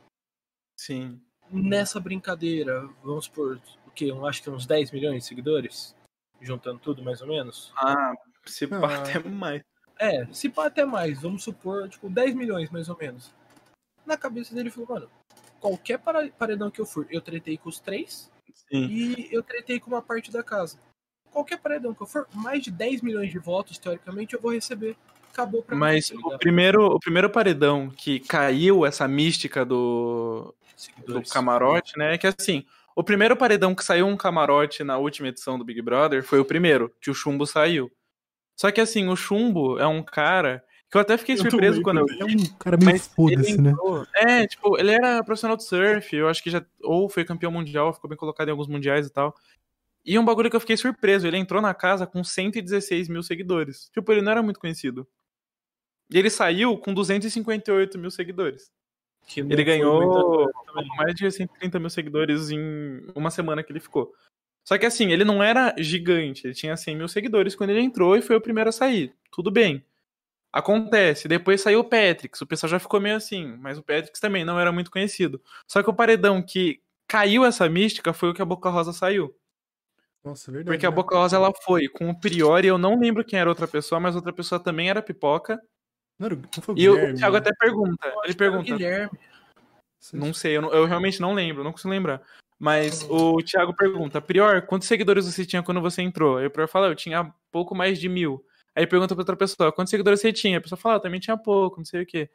Sim. nessa brincadeira, vamos supor, o quê? Eu acho que uns 10 milhões de seguidores? Juntando tudo, mais ou menos? Ah, se pá, Ah. até mais. É, se pá até mais, vamos supor, tipo, 10 milhões mais ou menos. Na cabeça dele falou, mano, qualquer para- paredão que eu for, eu tretei com os três Sim. e eu tretei com uma parte da casa. Qualquer paredão que eu for, mais de 10 milhões de votos, teoricamente, eu vou receber. Acabou pra Mas mim. tá o primeiro, o primeiro paredão que caiu essa mística do, do camarote, né? É que assim, o primeiro paredão que saiu um camarote na última edição do Big Brother foi o primeiro, que o Chumbo saiu. Só que assim, o Chumbo é um cara que eu até fiquei Eu surpreso quando eu É um cara meio foda-se, ele né? É, tipo, ele era profissional de surf, eu acho que já. Ou foi campeão mundial, ficou bem colocado em alguns mundiais e tal. E um bagulho que eu fiquei surpreso, ele entrou na casa com 116 mil seguidores. Tipo, ele não era muito conhecido. E ele saiu com 258 mil seguidores. Que Ele ganhou mais de 130 mil seguidores em uma semana que ele ficou. Só que assim, ele não era gigante, ele tinha 100 mil seguidores quando ele entrou e foi o primeiro a sair. Tudo bem. Acontece. Depois saiu o Patrick, o pessoal já ficou meio assim, mas o Patrick também não era muito conhecido. Só que o paredão que caiu essa mística foi o que a Boca Rosa saiu. Nossa, é verdade. Porque a né? Boca Rosa ela foi com o Priori, eu não lembro quem era outra pessoa, mas outra pessoa também era pipoca. Não, era não foi o E o, Thiago né? até pergunta. Ele pergunta. Guilherme. Não sei, eu, não- eu realmente não lembro, não consigo lembrar. Mas o Thiago pergunta, Prior, quantos seguidores você tinha quando você entrou? Aí o Prior fala, eu tinha pouco mais de mil. Aí pergunta pra outra pessoa, quantos seguidores você tinha? A pessoa fala, eu também tinha pouco, não sei o quê.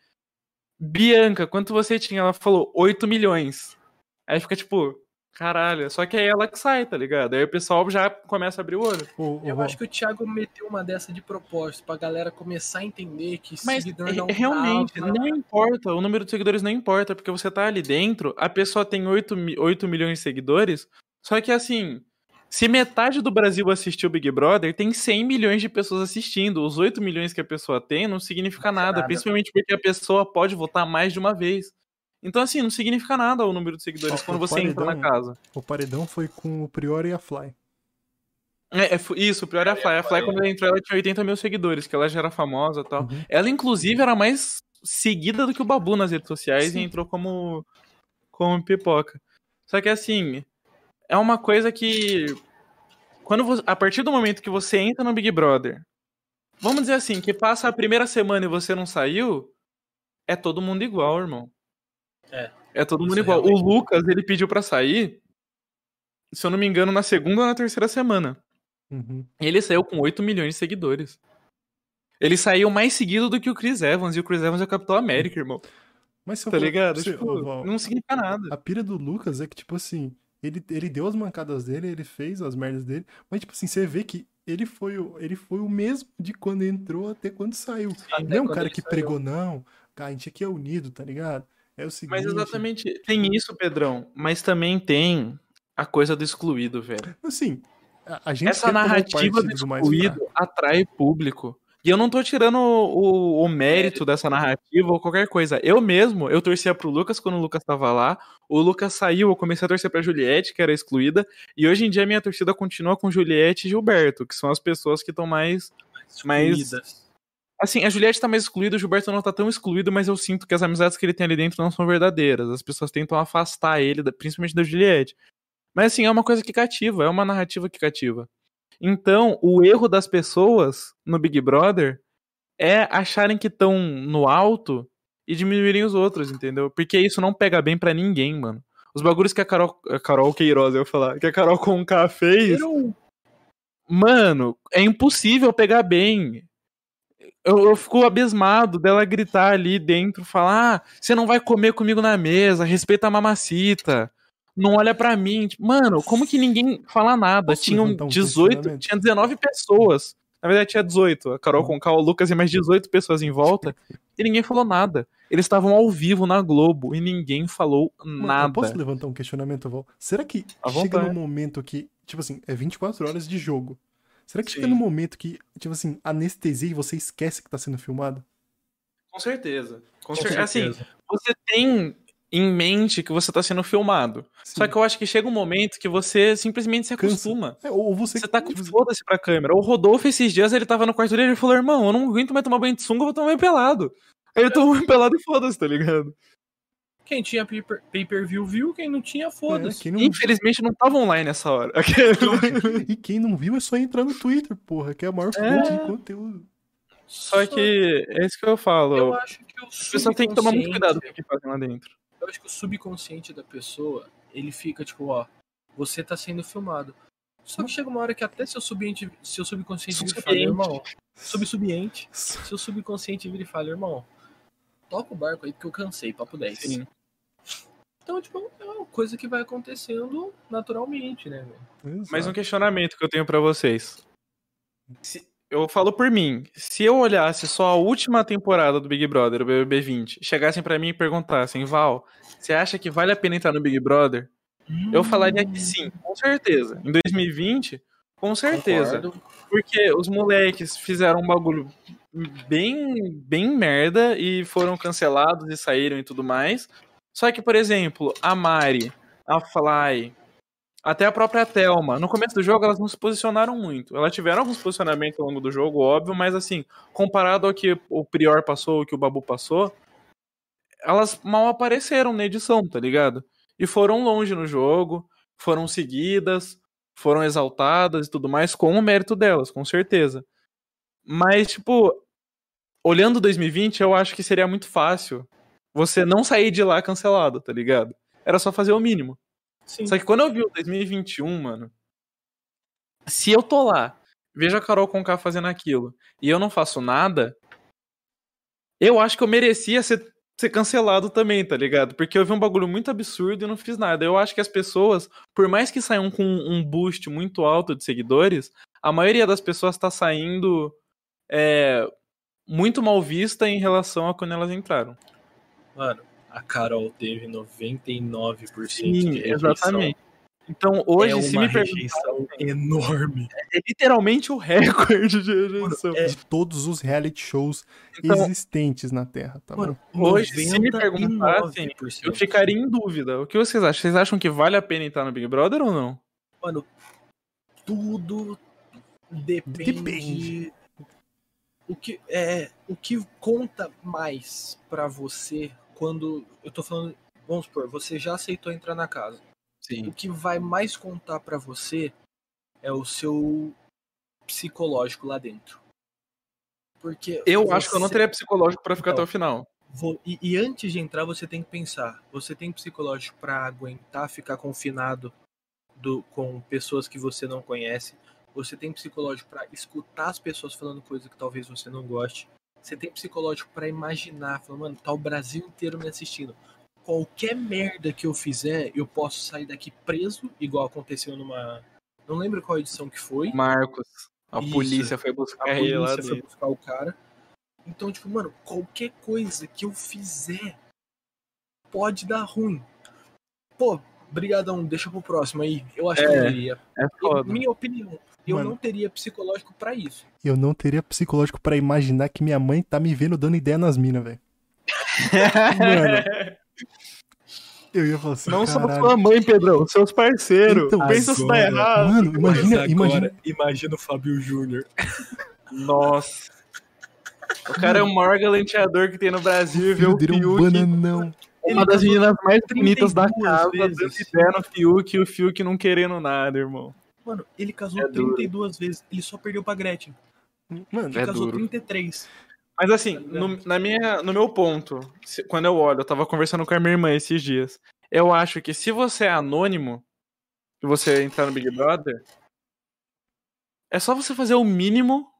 Bianca, quanto você tinha? Ela falou, 8 milhões. Aí fica tipo, caralho, só que é ela que sai, tá ligado? Aí o pessoal já começa a abrir o olho. Eu acho que o Thiago meteu uma dessa de propósito, pra galera começar a entender que Mas seguidor não re- realmente, não importa, o número de seguidores não importa, porque você tá ali dentro, a pessoa tem 8, mi- 8 milhões de seguidores, só que assim, se metade do Brasil assistiu Big Brother, tem 100 milhões de pessoas assistindo. Os 8 milhões que a pessoa tem não significa nada, nada. principalmente porque a pessoa pode votar mais de uma vez. Então, assim, não significa nada o número de seguidores quando você entra na paredão- casa. o paredão foi com o Prior e a Fly. É, é, isso, o pior é a Fly. A Fly, quando ela entrou, ela tinha 80 mil seguidores, que ela já era famosa e tal. Uhum. Ela, inclusive, era mais seguida do que o Babu nas redes sociais Sim. e entrou como, como pipoca. Só que, assim, é uma coisa que. Quando você- a partir do momento que você entra no Big Brother, vamos dizer assim, que passa a primeira semana e você não saiu, é todo mundo igual, irmão. É. É todo mundo igual. O realmente. Lucas, ele pediu pra sair, se eu não me engano, na segunda ou na terceira semana. Uhum. Ele saiu com 8 milhões de seguidores. Ele saiu mais seguido do que o Chris Evans, e o Chris Evans é o Capitão América, irmão. Mas se eu Tá for- ligado? se- Tipo, não significa nada. A pira do Lucas é que, tipo assim, ele, ele deu as mancadas dele, ele fez as merdas dele, mas, tipo assim, você vê que ele foi, o- ele foi o mesmo de quando entrou até quando saiu. Até não é um cara que saiu. pregou, não. Cara, a gente aqui é unido, tá ligado? É o seguinte. Mas exatamente, tem isso, Pedrão, mas também tem a coisa do excluído, velho. Assim, a, a gente Essa narrativa do mais excluído atrai público. E eu não tô tirando o, o- o mérito dessa narrativa ou qualquer coisa. Eu mesmo, eu torcia pro Lucas quando o Lucas tava lá. O Lucas saiu, eu comecei a torcer pra Juliette, que era excluída. E hoje em dia minha torcida continua com Juliette e Gilberto, que são as pessoas que estão mais. Mas- Excluídas. Assim, a Juliette tá mais excluída, o Gilberto não tá tão excluído, mas eu sinto que as amizades que ele tem ali dentro não são verdadeiras. As pessoas tentam afastar ele, principalmente da Juliette. Mas assim, é uma coisa que cativa, é uma narrativa que cativa. Então, o erro das pessoas no Big Brother é acharem que estão no alto e diminuírem os outros, entendeu? Porque isso não pega bem pra ninguém, mano. Os bagulhos que a Carol, a Carol Queiroz, eu ia falar, que a Carol Conká fez, Eu- mano, é impossível pegar bem. Eu, eu fico abismado dela gritar ali dentro, falar: ah, você não vai comer comigo na mesa, respeita a mamacita, não olha pra mim. Tipo, Mano, como que ninguém fala nada? Tinham levantar um 18, questionamento? tinha 19 pessoas. Na verdade, tinha 18. A Carol com o Lucas e mais 18 pessoas em volta. E ninguém falou nada. Eles estavam ao vivo na Globo e ninguém falou Mano, nada. Eu posso levantar um questionamento, Val? Será que chega num momento que, tipo assim, é 24 horas de jogo. Será que chega Sim. num momento que, tipo assim, anestesia e você esquece que tá sendo filmado? Com certeza. Com Com certeza. Assim, certeza. você tem em mente que você tá sendo filmado. Só que eu acho que chega um momento que você simplesmente se acostuma. É, ou você. Você tá com foda-se pra câmera. O Rodolfo, esses dias, ele tava no quarto dele e ele falou: Irmão, eu não aguento mais tomar banho de sunga, eu vou tomar banho pelado. Aí ele tomou banho pelado e foda-se, tá ligado? Quem tinha pay-per- pay-per-view viu, quem não tinha, é, foda-se. quem não- Infelizmente não tava online nessa hora. E quem não viu é só entrar no Twitter, porra, que é a maior fonte de conteúdo. Só que é isso que eu falo. Eu acho que o As pessoas têm que tomar muito cuidado com subconsciente- o que fazem lá dentro. Eu acho que o subconsciente da pessoa, ele fica tipo, ó, você tá sendo filmado. Só que chega uma hora que até seu subconsciente, seu subconsciente vira e fala, irmão, subsubciente, seu subconsciente vira e fala, irmão, toca o barco aí porque eu cansei, papo 10. Sim. Então, tipo, é uma coisa que vai acontecendo naturalmente, né, velho? Mais um questionamento que eu tenho pra vocês. Se- eu falo por mim. Se eu olhasse só a última temporada do Big Brother, o BBB 20, chegassem pra mim e perguntassem, Val, você acha que vale a pena entrar no Big Brother? Eu falaria que sim, com certeza. Em 2020, com certeza. Concordo. Porque os moleques fizeram um bagulho bem, bem merda e foram cancelados e saíram e tudo mais. Só que, por exemplo, a Mari, a Fly, até a própria Thelma, no começo do jogo elas não se posicionaram muito. Elas tiveram alguns posicionamentos ao longo do jogo, óbvio, mas assim, comparado ao que o Prior passou, o que o Babu passou, elas mal apareceram na edição, tá ligado? E foram longe no jogo, foram seguidas, foram exaltadas e tudo mais, com o mérito delas, com certeza. Mas, tipo, olhando 2020, eu acho que seria muito fácil você não sair de lá cancelado, tá ligado? Era só fazer o mínimo. Sim. Só que quando eu vi o 2021, mano, se eu tô lá, vejo a Carol Conká fazendo aquilo e eu não faço nada, eu acho que eu merecia ser, ser cancelado também, tá ligado? Porque eu vi um bagulho muito absurdo e não fiz nada. Eu acho que as pessoas, por mais que saiam com um boost muito alto de seguidores, a maioria das pessoas tá saindo é, muito mal vista em relação a quando elas entraram. Mano, a Carol teve 99% Sim, de rejeição. exatamente. Então, hoje, é se uma me perguntar, rejeição enorme. é literalmente o recorde de rejeição. É, De todos os reality shows Então- existentes na Terra, tá Mano, bom? Hoje, se me perguntassem, 99%. Eu ficaria em dúvida. O que vocês acham? Vocês acham que vale a pena entrar no Big Brother ou não? Mano, tudo depende. Depende. O que é o que conta mais pra você quando eu tô falando, vamos supor, você já aceitou entrar na casa. O Sim. que vai mais contar pra você é o seu psicológico lá dentro. Porque Eu acho que eu não você- teria psicológico pra ficar Então. até o final. Vo- E, e antes de entrar, você tem que pensar: você tem psicológico pra aguentar ficar confinado do- com pessoas que você não conhece? Você tem psicológico pra escutar as pessoas falando coisa que talvez você não goste? Você tem psicológico pra imaginar, falando, mano, tá o Brasil inteiro me assistindo. Qualquer merda que eu fizer, eu posso sair daqui preso, igual aconteceu numa. Não lembro qual edição que foi. Marcos, a Isso. polícia foi buscar A ele polícia foi dentro. buscar o cara. Então, tipo, mano, qualquer coisa que eu fizer pode dar ruim. Pô, brigadão, deixa pro próximo aí. Eu acho que É, eu teria. É foda. Minha opinião, eu Mano. não teria psicológico pra isso. Eu não teria psicológico pra imaginar que minha mãe tá me vendo dando ideia nas minas, velho. Mano, eu ia falar assim, Não só caralho. sua mãe, Pedrão, seus parceiros. Então, Pensa se tá agora- errado. Mano, imagina, imagina. imagina o Fábio Júnior. Nossa. O cara é o maior galanteador que tem no Brasil, viu? O é um Fiuk, bananão. uma das meninas mais bonitas da 32 casa, dando ideia no Fiuk e o Fiuk não querendo nada, irmão. Mano, ele casou É duro. 32 vezes. Ele só perdeu pra Gretchen. Mano, Ele É casou duro. 33. Mas assim, no, na minha, no meu ponto, se- quando eu olho, eu tava conversando com a minha irmã esses dias. Eu acho que se você é anônimo, e você entrar no Big Brother, é só você fazer o mínimo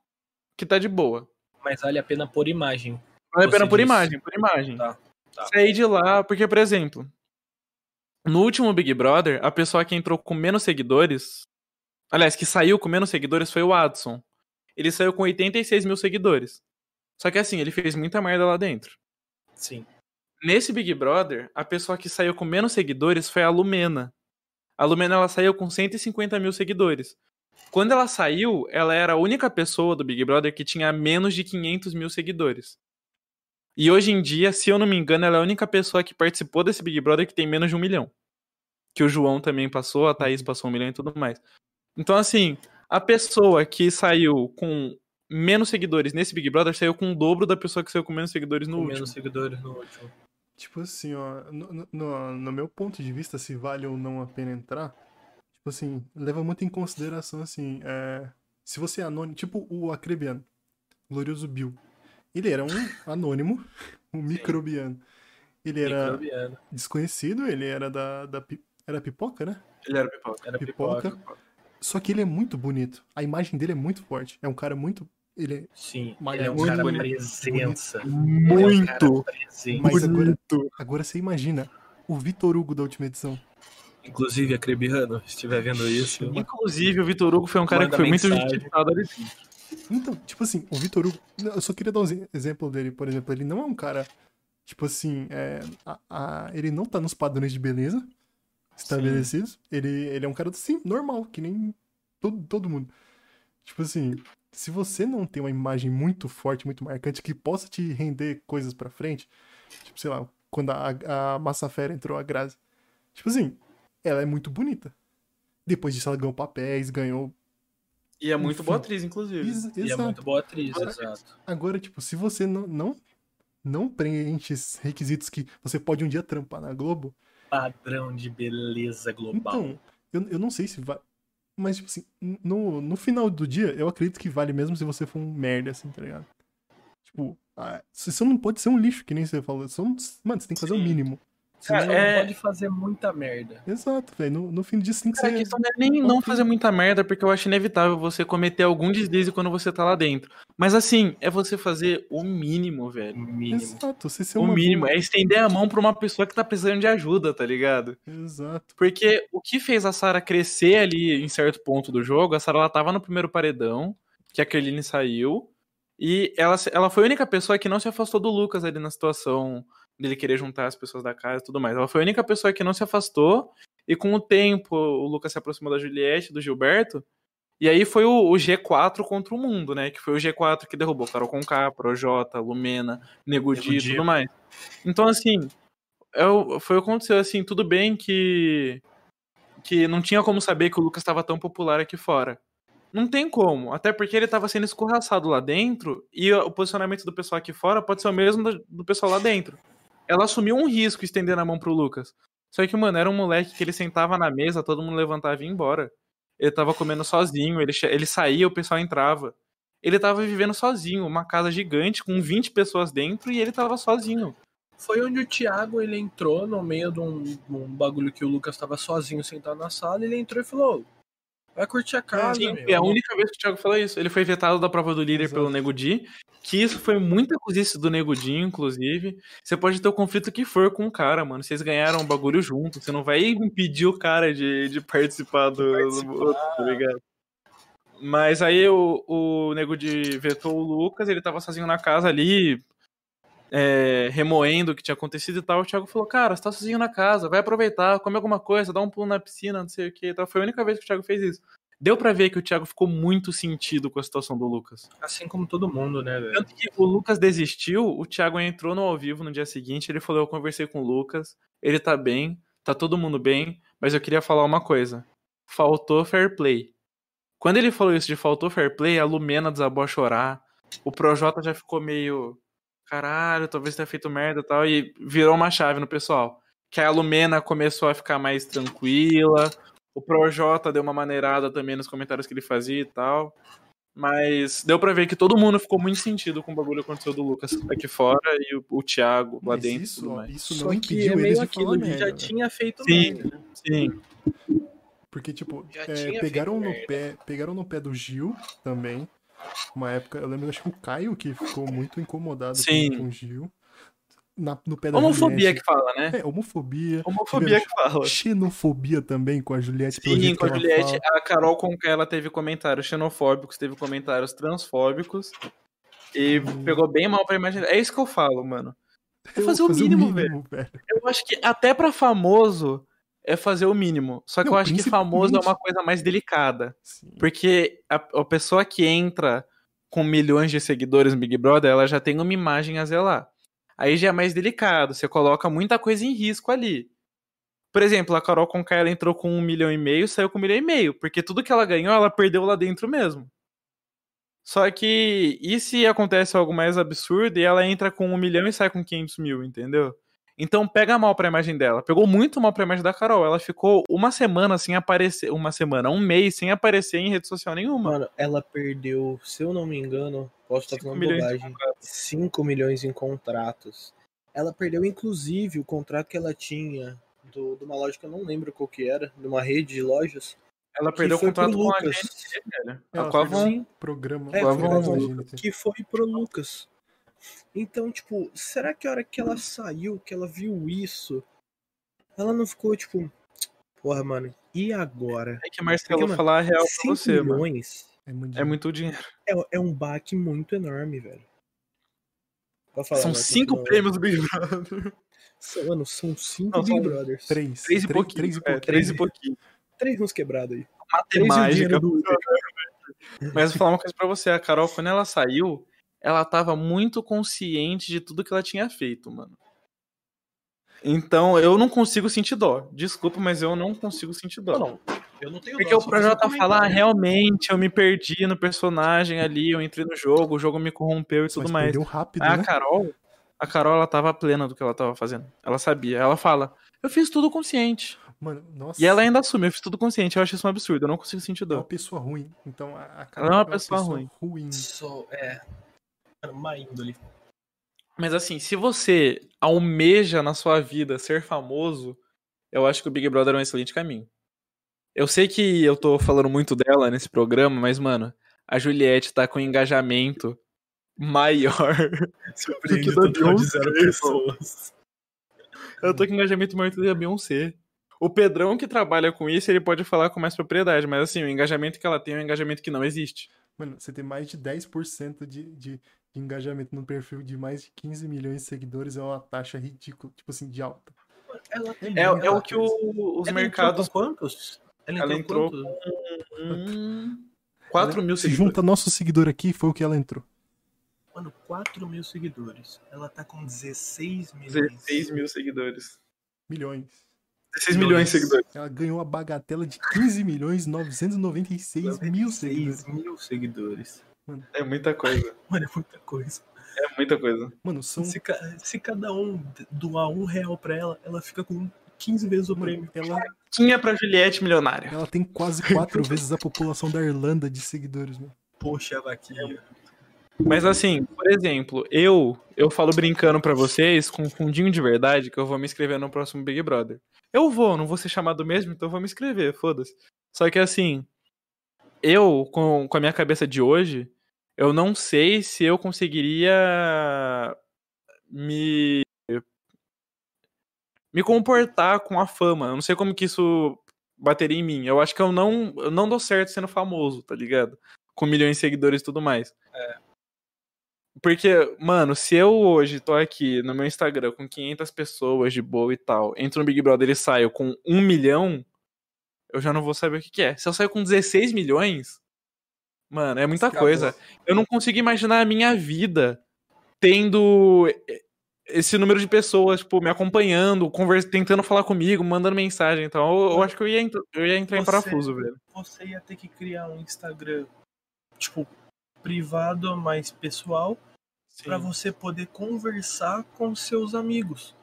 que tá de boa. Mas vale a pena por imagem. Vale a pena por disse. imagem, por imagem. Tá, tá. Sair de lá, porque, por exemplo, no último Big Brother, a pessoa que entrou com menos seguidores, aliás, que saiu com menos seguidores foi o Adson. Ele saiu com 86 mil seguidores. Só que assim, ele fez muita merda lá dentro. Sim. Nesse Big Brother, a pessoa que saiu com menos seguidores foi a Lumena. A Lumena ela saiu com 150 mil seguidores. Quando ela saiu, ela era a única pessoa do Big Brother que tinha menos de 500 mil seguidores. E hoje em dia, se eu não me engano, ela é a única pessoa que participou desse Big Brother que tem menos de um milhão. Que o João também passou, a Thaís passou um milhão e tudo mais. Então, assim, a pessoa que saiu com menos seguidores nesse Big Brother saiu com o dobro da pessoa que saiu com menos seguidores no Com último. menos seguidores no último. Tipo assim, ó, no, no- no, meu ponto de vista, se vale ou não a pena entrar, tipo assim, leva muito em consideração, assim, é, se você é anônimo, tipo o Acrebiano, Glorioso Bill. Ele era um anônimo, um microbiano. Ele era Microbiano. desconhecido, ele era da, da era pipoca, né? Ele era pipoca. Era Pipoca. pipoca. Só que ele é muito bonito. A imagem dele é muito forte. É um cara muito. Ele é. Sim. Mas ele é um muito cara bonito. presença. Muito. É um cara presença. Mas agora, agora você imagina o Vitor Hugo da última edição. Inclusive, Acrebiano, se estiver vendo isso. Inclusive, o Vitor Hugo foi um cara que foi muito justificado ali. Então, tipo assim, o Vitor Hugo. Eu só queria dar um exe- exemplo dele, por exemplo. Ele não é um cara. Tipo assim, é, a- a- ele não tá nos padrões de beleza estabelecidos. Ele, ele é um cara, assim, normal, que nem todo, todo mundo. Tipo assim, se você não tem uma imagem muito forte, muito marcante, que possa te render coisas pra frente, tipo, sei lá, quando a, a Massa Fera entrou, a Grazi. Tipo assim, ela é muito bonita. Depois disso, ela ganhou papéis, ganhou. E é muito Enfim. boa atriz, inclusive. Ex- E é exato. muito boa atriz, Agora- exato. Agora, tipo, se você não, não, não preenche esses requisitos que você pode um dia trampar na Globo, Padrão de beleza global. então, eu, eu não sei se vai. Mas, tipo assim, no, no final do dia, eu acredito que vale mesmo se você for um merda, assim, tá ligado? Tipo, ah, você só não pode ser um lixo, que nem você falou. Mano, você tem que fazer o Sim. mínimo. Cara, não é- pode fazer muita merda. Exato, velho. No, no fim você tem que Cara, a questão não é nem não fazer muita merda, porque eu acho inevitável você cometer algum deslize quando você tá lá dentro. Mas assim, é você fazer o mínimo, velho. Mínimo. Exato, você ser O uma. mínimo. É estender a mão pra uma pessoa que tá precisando de ajuda, tá ligado? Exato. Porque o que fez a Sarah crescer ali em certo ponto do jogo, a Sarah ela tava no primeiro paredão, que a Kerline saiu, e ela, ela foi a única pessoa que não se afastou do Lucas ali na situação dele querer juntar as pessoas da casa e tudo mais. Ela foi a única pessoa que não se afastou, e com o tempo o Lucas se aproximou da Juliette, do Gilberto, e aí foi o, o G4 contra o mundo, né? Que foi o G4 que derrubou Carol Conká, Projota, Lumena, Nego Di Nego e tudo mais. Então, assim, é foi o que aconteceu, assim, tudo bem que que não tinha como saber que o Lucas estava tão popular aqui fora. Não tem como, até porque ele estava sendo escorraçado lá dentro e o posicionamento do pessoal aqui fora pode ser o mesmo do, do pessoal lá dentro. Ela assumiu um risco estendendo a mão pro Lucas. Só que, mano, era um moleque que ele sentava na mesa, todo mundo levantava e ia embora. Ele tava comendo sozinho, ele, ele saía, o pessoal entrava. Ele tava vivendo sozinho, uma casa gigante com 20 pessoas dentro e ele tava sozinho. Foi onde o Thiago ele entrou no meio de um, um bagulho que o Lucas tava sozinho sentado na sala. Ele entrou e falou: Vai curtir a casa. Sim, meu." é a única vez que o Thiago falou isso. Ele foi vetado da prova do líder Exato. pelo Nego Di, que isso foi muita cozice do Nego Di, inclusive. Você pode ter o conflito que for com o cara, mano. Vocês ganharam o bagulho junto. Você não vai impedir o cara de, de participar do, participar. do outro, tá ligado? Mas aí o, o Nego Di vetou o Lucas, ele tava sozinho na casa ali, é, remoendo o que tinha acontecido e tal. O Thiago falou, cara, você tá sozinho na casa, vai aproveitar, come alguma coisa, dá um pulo na piscina, não sei o que e tal. Foi a única vez que o Thiago fez isso. Deu pra ver que o Thiago ficou muito sentido com a situação do Lucas. Assim como todo mundo, né, velho? Tanto que o Lucas desistiu, o Thiago entrou no ao vivo no dia seguinte, ele falou, eu conversei com o Lucas, ele tá bem, tá todo mundo bem, mas eu queria falar uma coisa. Faltou fair play. Quando ele falou isso de faltou fair play, a Lumena desabou a chorar, o Projota já ficou meio, caralho, talvez tenha feito merda e tal, e virou uma chave no pessoal. Que a Lumena começou a ficar mais tranquila, o Projota deu uma maneirada também nos comentários que ele fazia e tal. Mas deu pra ver que todo mundo ficou muito sentido com o bagulho que aconteceu do Lucas aqui fora e o, o Thiago lá Mas dentro. isso, isso Só não que impediu é meio eles de aquilo que já né? tinha feito Sim. merda, né? Sim. Porque, tipo, é, pegaram, no merda. pé, pegaram no pé do Gil também. Uma época, eu lembro, acho que o Caio que ficou muito incomodado com- Sim. com o Gil. Na- no pé da Homofobia Juliette. que fala, né? É, homofobia. Homofobia que fala. Xenofobia também com a Juliette. Sim, com a Juliette, fala. a Carol Conká, ela teve comentários xenofóbicos, teve comentários transfóbicos e Hum. pegou bem mal pra imagem. É isso que eu falo, mano. Eu fazer vou o mínimo, velho. Eu acho que até pra famoso é fazer o mínimo. Só que Não, eu acho que famoso é uma coisa mais delicada. Sim. Porque a, a pessoa que entra com milhões de seguidores no Big Brother, ela já tem uma imagem a zelar. Aí já é mais delicado, você coloca muita coisa em risco ali. Por exemplo, a Carol Conká ela entrou com um milhão e meio, saiu com um milhão e meio, porque tudo que ela ganhou, ela perdeu lá dentro mesmo. Só que, e se acontece algo mais absurdo e ela entra com um milhão e sai com 500 mil, entendeu? Então pega mal pra imagem dela. Pegou muito mal pra imagem da Carol. Ela ficou uma semana sem aparecer. Uma semana, um mês sem aparecer em rede social nenhuma. Mano, ela perdeu, se eu não me engano, posso estar Cinco falando bobagem, 5 milhões em contratos. Ela perdeu, inclusive, o contrato que ela tinha do, de uma loja que eu não lembro qual que era, de uma rede de lojas. Ela perdeu o contrato com a Lucas. gente, velho. Ela A qual perdeu vão- um programa. É, Imagina, Lucas, que foi pro Lucas. Então, tipo, será que a hora que ela saiu, que ela viu isso, ela não ficou, tipo, porra, mano, e agora? É que Marcelo Porque, mano, falar a real pra 5 você, mano. milhões É muito, É muito dinheiro. é, é um baque muito enorme, velho. Falar, São cinco continua. prêmios do Big Brother. São, mano, são cinco Não, Big são Brothers. Três. Três e pouquinho. Três e é, pouquinho. três e pouquinho. Três uns quebrados aí. Três e o Matemática. dinheiro do. Mas vou falar uma coisa pra você. A Carol, quando ela saiu, ela tava muito consciente de tudo que ela tinha feito, mano. Então, eu não consigo sentir dó. Desculpa, mas eu não consigo sentir dó. Não, eu não tenho Porque dó, o Projota consigo fala, ah, comentar. realmente, eu me perdi no personagem ali, eu entrei no jogo, o jogo me corrompeu e tudo Mas mais. perdeu rápido, A né? Carol, a Carol, ela tava plena do que ela tava fazendo. Ela sabia. Ela fala, eu fiz tudo consciente. Mano, nossa. E ela ainda assume, eu fiz tudo consciente. Eu acho isso um absurdo, eu não consigo sentir é uma pessoa ruim. Então a, a Ela é uma pessoa ruim. ruim. Sou, é. Má índole. Mas assim, se você almeja na sua vida ser famoso, eu acho que o Big Brother é um excelente caminho. Eu sei que eu tô falando muito dela nesse programa, mas, mano, a Juliette tá com um engajamento maior. Surpreende da total de Beyoncé, zero pessoas. Eu tô com engajamento maior do que a Beyoncé. O Pedrão que trabalha com isso, ele pode falar com mais propriedade, mas assim, o engajamento que ela tem é um engajamento que não existe. Mano, você tem mais de 10% de, de, de engajamento no perfil de mais de 15 milhões de seguidores é uma taxa ridícula, tipo assim, de alta. Ela tem É, é o que o- os Ela mercados. entrou com quantos? Ela Ela entrou, entrou quantos? Hum, 4 mil Se seguidores. junta nosso seguidor aqui, foi o que ela entrou. Mano, 4 mil seguidores. Ela tá com 16 milhões. 16 mil seguidores. Milhões. 16 milhões de seguidores. Ela ganhou a bagatela de 15 milhões 996 mil 96 seguidores. mil seguidores. É muita coisa. Mano, é muita coisa. É muita coisa. Mano, são. Se, ca- se cada um doar um real pra ela, ela fica com 15 vezes o Mano, prêmio. ela, Tinha pra Juliette milionária. ela tem quase quatro vezes a população da Irlanda de seguidores, mano. Poxa, a vaquinha. Mas assim, por exemplo, eu eu falo brincando pra vocês com um fundinho de verdade que eu vou me inscrever no próximo Big Brother. Eu vou, não vou ser chamado mesmo, então eu vou me inscrever, foda-se. Só que assim, eu com, com a minha cabeça de hoje, eu não sei se eu conseguiria me me comportar com a fama. Eu não sei como que isso bateria em mim. Eu acho que eu não eu não dou certo sendo famoso, tá ligado? Com milhões de seguidores e tudo mais. Porque, mano, se eu hoje tô aqui no meu Instagram com 500 pessoas de boa e tal, entro no Big Brother e saio com 1 milhão, eu já não vou saber o que, que é. Se eu saio com 16 milhões, mano, é muita coisa. Eu não consigo imaginar a minha vida tendo esse número de pessoas, tipo, me acompanhando, tentando falar comigo, mandando mensagem e tal. Eu, eu acho que eu ia, eu ia entrar em Você- parafuso, velho. Você ia ter que criar um Instagram, tipo, privado, mais pessoal, pra você poder conversar com seus amigos.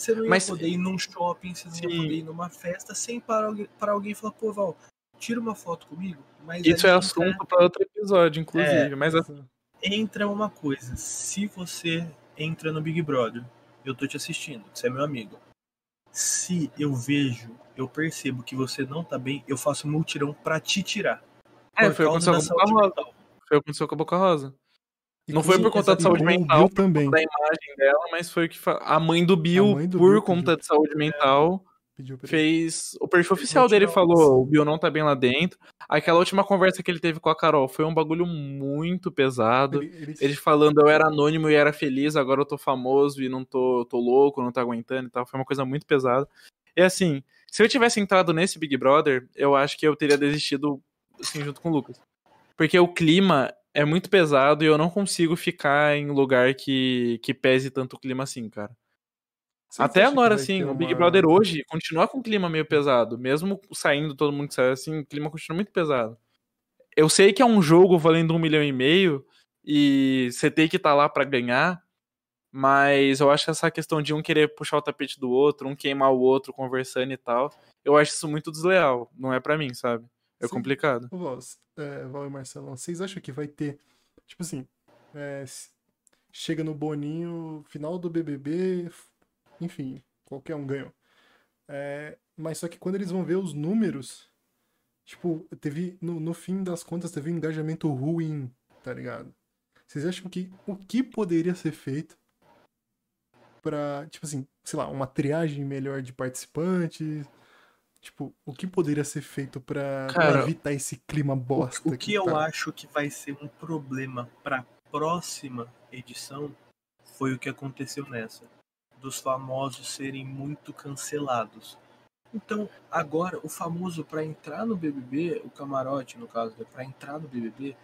Você não ia Mas- poder ir num shopping, você não ia Sim. poder ir numa festa sem parar alguém, para alguém falar, pô, Val, tira uma foto comigo. Mas Isso é entra- assunto para outro episódio, inclusive. Mas assim, entra uma coisa. Se você entra no Big Brother, eu tô te assistindo, você é meu amigo. Se eu vejo, eu percebo que você não tá bem, eu faço um multirão pra te tirar. é, foi o que aconteceu com a Boca Rosa. Foi o que aconteceu com a Boca Rosa. Não foi por conta de saúde mental, também. da imagem dela, mas foi que a mãe do Bill, mãe do por Bill conta pediu. de saúde mental, fez o perfil oficial dele falou, o Bill não tá bem lá dentro. Aquela última conversa que ele teve com a Carol foi um bagulho muito pesado. Ele- ele- Ele falando, eu era anônimo e era feliz, agora eu tô famoso e não tô, tô louco, não tô aguentando e tal. Foi uma coisa muito pesada. E assim, se eu tivesse entrado nesse Big Brother, eu acho que eu teria desistido, assim, junto com o Lucas. Porque o clima é muito pesado e eu não consigo ficar em lugar que, que pese tanto o clima assim, cara. Vocês Até agora, assim, ter o Big uma- Brother hoje continua com um clima meio pesado. Mesmo saindo todo mundo que saiu assim, o clima continua muito pesado. Eu sei que é um jogo valendo um milhão e meio e você tem que estar lá pra ganhar, mas eu acho que essa questão de um querer puxar o tapete do outro, um queimar o outro conversando e tal, eu acho isso muito desleal. Não é pra mim, sabe? É Sim. complicado. É, Val e Marcelão, vocês acham que vai ter, tipo assim, é, chega no Boninho, final do BBB, enfim, qualquer um ganhou. É, mas só que quando eles vão ver os números, tipo, teve, no, no fim das contas, teve um engajamento ruim, tá ligado? Vocês acham que o que poderia ser feito pra, tipo assim, sei lá, uma triagem melhor de participantes? Tipo, o que poderia ser feito Cara, evitar esse clima bosta? O que eu tá? acho que vai ser um problema para próxima edição foi o que aconteceu nessa, dos famosos serem muito cancelados. Então, agora o famoso para entrar no BBB, o camarote no caso, para entrar no BBB,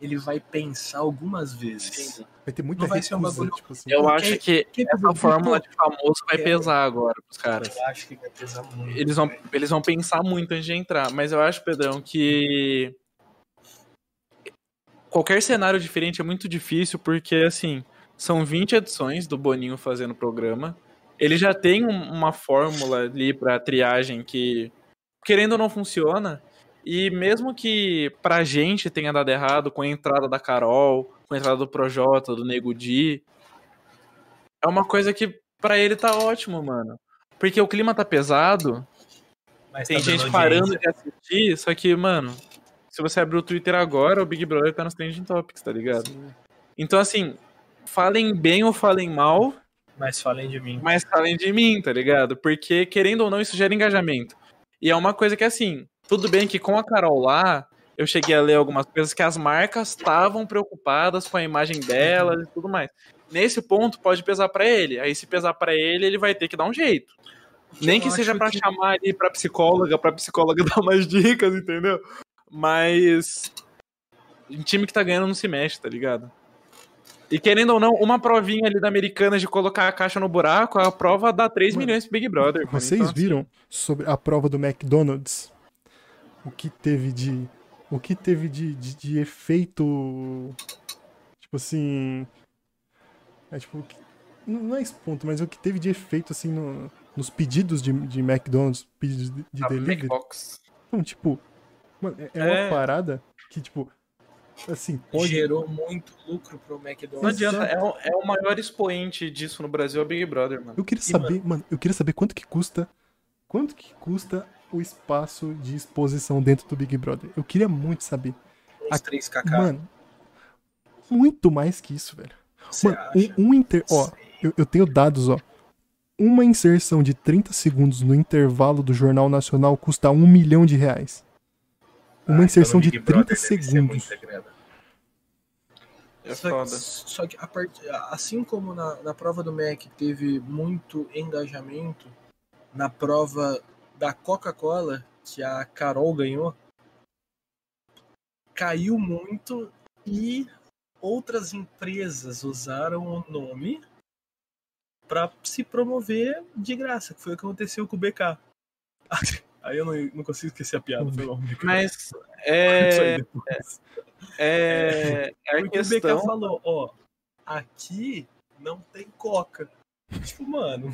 ele vai pensar algumas vezes. Vai ter muita Não vai ser um recusa, bagulho- tipo assim. Eu Porque- acho que essa fórmula de famoso vai É. pesar agora pros caras. Eu acho que vai pesar muito. Eles vão, velho. eles vão pensar muito antes de entrar, mas eu acho, Pedrão, que qualquer cenário diferente é muito difícil, porque assim, são 20 edições do Boninho fazendo o programa. Ele já tem um- uma fórmula ali pra triagem que, querendo ou não, funciona. E mesmo que pra gente tenha dado errado com a entrada da Carol, com a entrada do Projota, do Nego Di, é uma coisa que pra ele tá ótimo, mano. Porque o clima tá pesado, Mas tem tá gente parando de assistir, só que, mano, se você abrir o Twitter agora, o Big Brother tá nos trending topics, tá ligado? Sim. Então, assim, falem bem ou falem mal, Mas falem de mim. mas falem de mim, tá ligado? Porque, querendo ou não, isso gera engajamento. E é uma coisa que, assim, tudo bem que com a Carol lá, eu cheguei a ler algumas coisas que as marcas estavam preocupadas com a imagem delas e tudo mais. Nesse ponto, pode pesar pra ele. Aí, se pesar pra ele, ele vai ter que dar um jeito. Nem que seja pra que- chamar ali pra psicóloga, pra psicóloga dar umas dicas, entendeu? Mas. Um time que tá ganhando não se mexe, tá ligado? E querendo ou não, uma provinha ali da Americana de colocar a caixa no buraco, a prova dá 3 Mano, milhões pro Big Brother. Vocês Então, assim, viram sobre a prova do McDonald's? O que teve de. O que teve de, de, de efeito. Tipo assim. É tipo. Não não é esse ponto, mas o que teve de efeito assim no- nos pedidos de, de McDonald's, pedidos de, de a delivery. Macbox. Então, tipo. Mano, é, é É. uma parada que, tipo. Assim, pode. Gerou muito lucro pro Não McDonald's. adianta, é o, é o maior expoente disso no Brasil, é o Big Brother, mano. Eu queria E, saber, mano, eu queria saber quanto que custa. Quanto que custa o espaço de exposição dentro do Big Brother? Eu queria muito saber. Uns 3kk. Mano, muito mais que isso, velho. Você Mano, acha? um, um inter. Ó, eu, eu tenho dados, ó. Uma inserção de 30 segundos no intervalo do Jornal Nacional custa um milhão de reais. Ah, Uma então inserção no de Big 30 Brother deve ser segundos. É Só, foda. só que a part... assim como na, na prova do Mac teve muito engajamento, na prova da Coca-Cola, que a Carol ganhou, caiu muito e outras empresas usaram o nome para se promover de graça, que foi o que aconteceu com o BK. Aí eu não, não consigo esquecer a piada, foi mal. Mas é, é, é Porque o BK falou, ó, aqui não tem coca. Tipo, mano,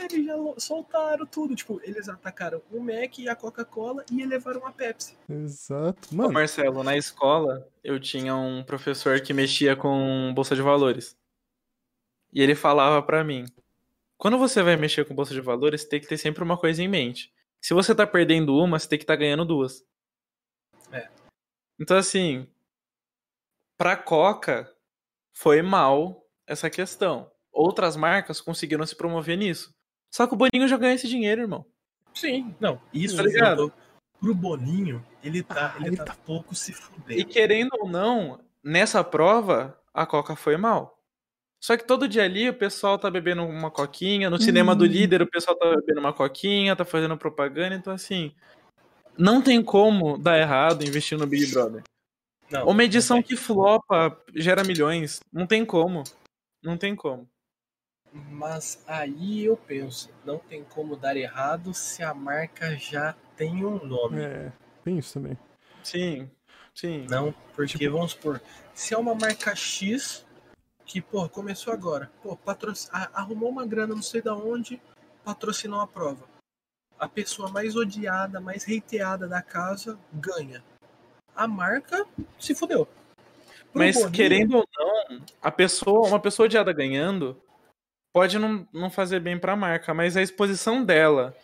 eles já soltaram tudo. Tipo, eles atacaram o Mac e a Coca-Cola e elevaram a Pepsi. Exato. Ô, Mano, Marcelo, na escola eu tinha um professor que mexia com bolsa de valores. E ele falava pra mim: quando você vai mexer com bolsa de valores, tem que ter sempre uma coisa em mente. Se você tá perdendo uma, você tem que estar ganhando duas. É. Então, assim, pra Coca, foi mal essa questão. Outras marcas conseguiram se promover nisso. Só que o Boninho já ganha esse dinheiro, irmão. Sim, não. Isso Tá ligado? pro Boninho, ele tá, Ah, ele ele tá tá- pouco se E fudendo. querendo ou não, nessa prova, a Coca foi mal. Só que todo dia ali o pessoal tá bebendo uma coquinha, no cinema do Hum. líder o pessoal tá bebendo uma coquinha, tá fazendo propaganda, então assim, não tem como dar errado investir no Big Brother. Não, Uma edição não que flopa gera milhões, não tem como. Não tem como. Mas aí eu penso, não tem como dar errado se a marca já tem um nome. é, tem isso também. Sim, sim. Não, porque Tipo- vamos supor, se é uma marca X que, pô, começou agora, pô, patroc... arrumou uma grana não sei da onde, patrocinou a prova. A pessoa mais odiada, mais hateada da casa ganha. A marca se fudeu. Pro Mas Boninho, querendo ou não, a pessoa, uma pessoa odiada ganhando pode não, não fazer bem pra marca, mas a exposição dela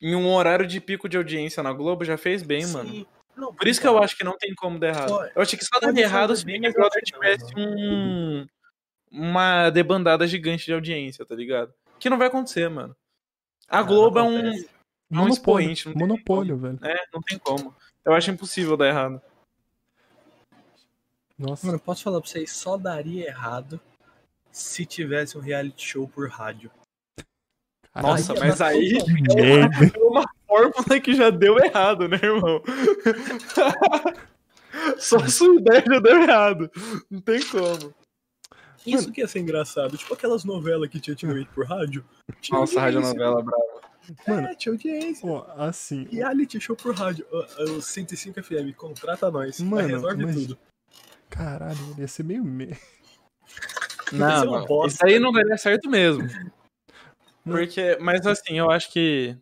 em um horário de pico de audiência na Globo já fez bem, sim. mano. Não, Por isso que eu acho que não tem como dar errado. Pode- Eu achei que só daria errado se Big Brother tivesse um, uma debandada gigante de audiência, tá ligado? Que não vai acontecer, mano. A Não, Globo é um, é um expoente, não monopólio, velho. É, não tem como. Eu acho impossível dar errado. Nossa. Mano, posso falar pra vocês, só daria errado se tivesse um reality show por rádio. Nossa, mas aí merda. é uma fórmula que já deu errado, né, irmão? Só a sua ideia já deu errado. Não tem como. Isso que ia ser engraçado. Tipo aquelas novelas que tinha antigamente por rádio. Tinha Nossa, radionovela brava. Mano. É, tinha audiência. Ó, assim, Reality show por rádio. O, o 105 FM, contrata nós. Mano, resolve mas- tudo. caralho, ia ser meio me... Isso é Não, não, isso aí não daria certo mesmo. Porque, mas assim, eu acho que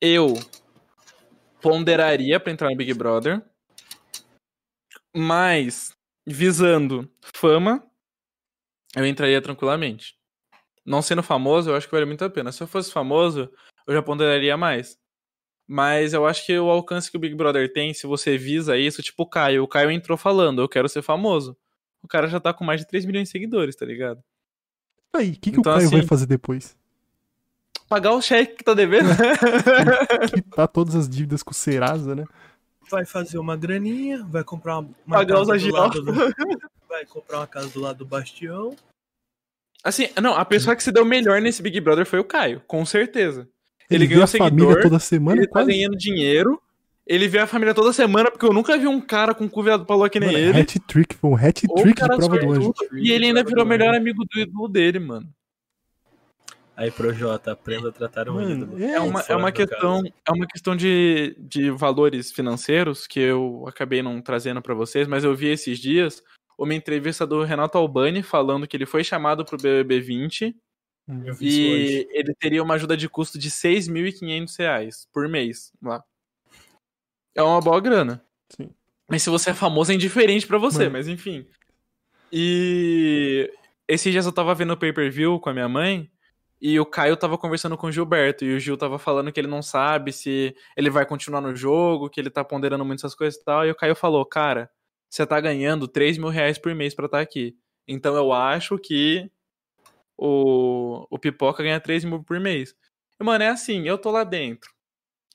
eu ponderaria pra entrar no Big Brother, mas visando fama, eu entraria tranquilamente. Não sendo famoso, eu acho que vale muito a pena. Se eu fosse famoso, eu já ponderaria mais. Mas eu acho que o alcance que o Big Brother tem, se você visa isso, tipo o Caio. O Caio entrou falando, eu quero ser famoso. O cara já tá com mais de 3 milhões de seguidores, tá ligado? Aí, o que, que Então, o Caio assim- vai fazer depois? Pagar o cheque que tá devendo. Quitar todas as dívidas com o Serasa, né? Vai fazer uma graninha, vai comprar uma, uma Pagar os casa do lado agiota. do, Vai comprar uma casa do lado do Bastião. Assim, não, a pessoa que se deu melhor nesse Big Brother foi o Caio, com certeza. Ele, vê ganhou a família seguidor, toda semana, ele tá quase. ganhando dinheiro, ele vê a família toda semana, porque eu nunca vi um cara com cu virado pra lua que nem Mano, ele. hat-trick, foi um Ou hat-trick de prova do anjo. sortudo, E ele ainda virou o melhor amigo do ídolo dele, mano. Aí, Projota, aprenda a tratar um Mano, ídolo. é, É uma, é uma questão, é uma questão de, de valores financeiros que eu acabei não trazendo pra vocês, mas eu vi esses dias uma entrevista do Renato Albani falando que ele foi chamado pro BBB 20 Eu vi isso hoje. e ele teria uma ajuda de custo de 6.500 reais por mês lá. É uma boa grana. Sim. Mas se você é famoso é indiferente pra você, Mano. mas enfim. E esses dias eu tava vendo o pay-per-view com a minha mãe e o Caio tava conversando com o Gilberto e o Gil tava falando que ele não sabe se ele vai continuar no jogo, que ele tá ponderando muito essas coisas e tal. E o Caio falou, cara, você tá ganhando 3 mil reais por mês pra estar aqui. Então eu acho que o, o Pipoca ganha 3 mil por mês. E, mano, é assim, eu tô lá dentro,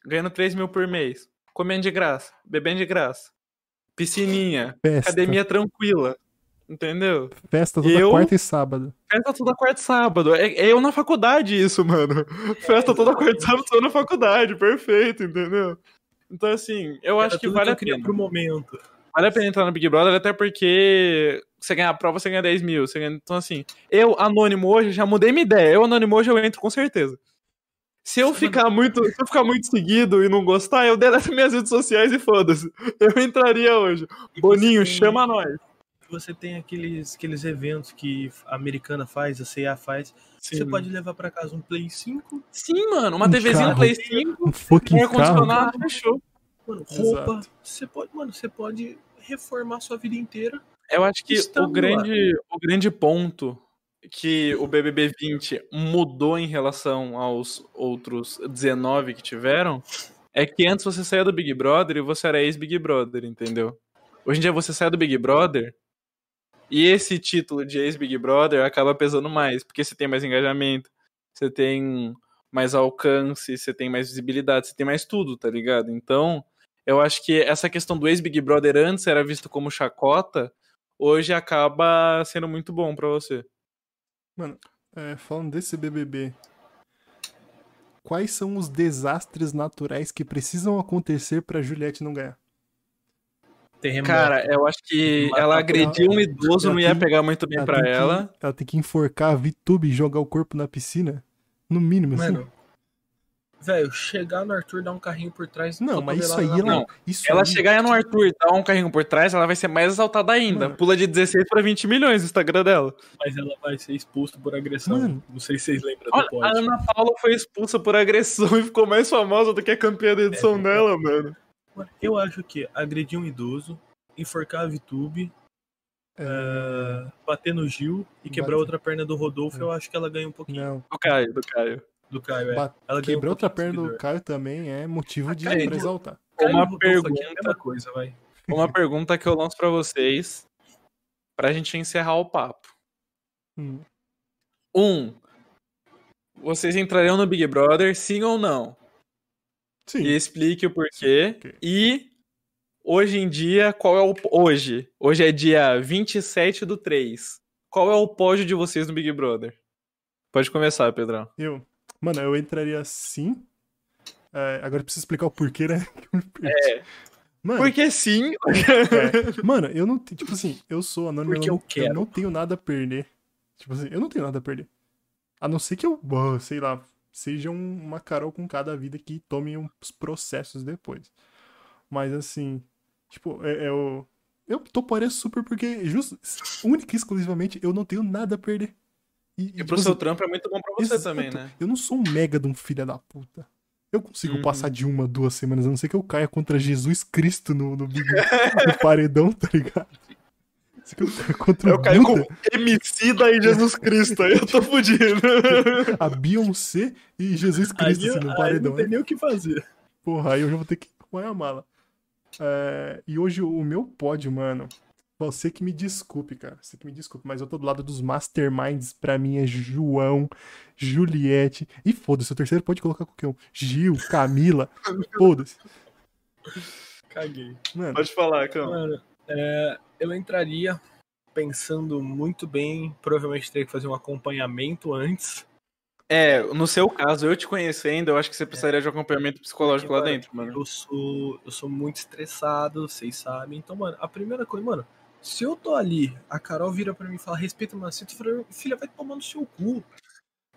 ganhando 3 mil por mês, comendo de graça, bebendo de graça, piscininha, Festa. academia tranquila, entendeu? Festa toda Eu- quarta e sábado. Festa toda quarta e sábado. É, é eu na faculdade isso, mano. Festa toda quarta e sábado, tô na faculdade, perfeito, entendeu? Então, assim, eu Era acho que vale eu a pena. pro momento. Vale a pena entrar no Big Brother, até porque você ganha a prova, você ganha 10 mil. Você ganha... Então, assim, eu, anônimo hoje, já mudei minha ideia. Eu, anônimo hoje, eu entro com certeza. Se eu ficar muito, se eu ficar muito seguido e não gostar, eu deleto minhas redes sociais e foda-se. Eu entraria hoje. E Boninho, tem- chama nós. Você tem aqueles, aqueles eventos que a americana faz, a CIA faz. Você pode levar pra casa um Play 5, Sim, mano, uma Um TVzinha carro. Play 5, Um fucking ar carro. condicionado, fechou. mano, roupa. Exato. Você pode, mano, você pode reformar sua vida inteira. Eu acho que o lá. grande, o grande ponto que o BBB 20 mudou em relação aos outros 19 que tiveram é que antes você saía do Big Brother e você era ex-Big Brother, entendeu? Hoje em dia você sai do Big Brother e esse título de ex-Big Brother acaba pesando mais, porque você tem mais engajamento, você tem mais alcance, você tem mais visibilidade, você tem mais tudo, tá ligado? Então, eu acho que essa questão do ex-Big Brother antes era visto como chacota, hoje acaba sendo muito bom pra você. É, falando desse BBB, quais são os desastres naturais que precisam acontecer pra Juliette não ganhar? Terremoto. Cara, eu acho que Matar ela agrediu um idoso, não ia tem- pegar muito bem pra que- ela. ela tem que enforcar a VTube e jogar o corpo na piscina? No mínimo, assim. Velho, chegar no Arthur, dar um carrinho por trás. Não, mas isso aí ela. Não, Isso Ela aí, chegar no Arthur e dar um carrinho por trás, ela vai ser mais exaltada ainda. Mano. Pula de 16 pra 20 milhões no Instagram dela. Mas ela vai ser expulsa por agressão. Mano. Não sei se vocês lembram Olha, do pod. a Ana Paula foi expulsa por agressão e ficou mais famosa do que a campeã da edição É, dela, mano. Mano, eu acho que agredir um idoso, enforcar a VTube, é, bater no Gil e quebrar Bate- outra perna do Rodolfo, eu acho que ela ganha um pouquinho Não. Do Caio, do Caio. Do Caio. É. Ba- Ela Quebrar outra perna do. Caio também é motivo de Caio, exaltar. Caio Uma é pergunta. mesma coisa, vai. Uma pergunta que eu lanço pra vocês, pra gente encerrar o papo. Hum. Um, vocês entrariam no Big Brother, sim ou não? Sim. E explique o porquê. Ok. E hoje em dia, qual é o. Hoje. Hoje é dia 27 do 3. Qual é o pódio de vocês no Big Brother? Pode começar, Pedrão. Eu. Mano, eu entraria sim. É, agora eu preciso explicar o porquê, né? É. Mano, Porque sim. é, mano, eu não. Tipo assim, eu sou anônimo. Porque eu, eu não, quero. não tenho nada a perder. Tipo assim, eu não tenho nada a perder. A não ser que eu, sei lá, seja um- uma Carol com cada vida que tome uns processos depois. Mas assim, tipo, é, é o. Eu toparia super porque, justo, única e exclusivamente, eu não tenho nada a perder. E, E tipo pro assim, seu trampo é muito bom pra você Exato. também, né? Eu não sou um mega de um filho da puta. Eu consigo Uhum. passar de uma, duas semanas, a não ser que eu caia contra Jesus Cristo no, no, Big- no paredão, tá ligado? Se eu caia contra Eu caio com Buda, Emicida e Jesus Cristo, aí eu tô fudido. a Beyoncé e Jesus Cristo Aí, assim, no aí paredão. não tem nem o que fazer. Porra, aí eu já vou ter que arrumar a mala. É, e hoje o meu pódio, mano. Você que me desculpe, cara. Você que me desculpe, mas eu tô do lado dos masterminds. Pra mim é João, Juliette. E foda-se, o terceiro pode colocar qualquer um. Gil, Camila. Foda-se. Caguei. Mano, Pode falar, calma. Mano, é, eu entraria pensando muito bem. Provavelmente teria que fazer um acompanhamento antes. É, no seu caso, eu te conhecendo, eu acho que você precisaria de um acompanhamento psicológico lá Mano, dentro, mano. Eu sou, eu sou muito estressado, vocês sabem. Então, mano, a primeira coisa, mano, se eu tô ali, a Carol vira pra mim e fala, respeita o macete, eu falo, filha, vai tomar no seu cu.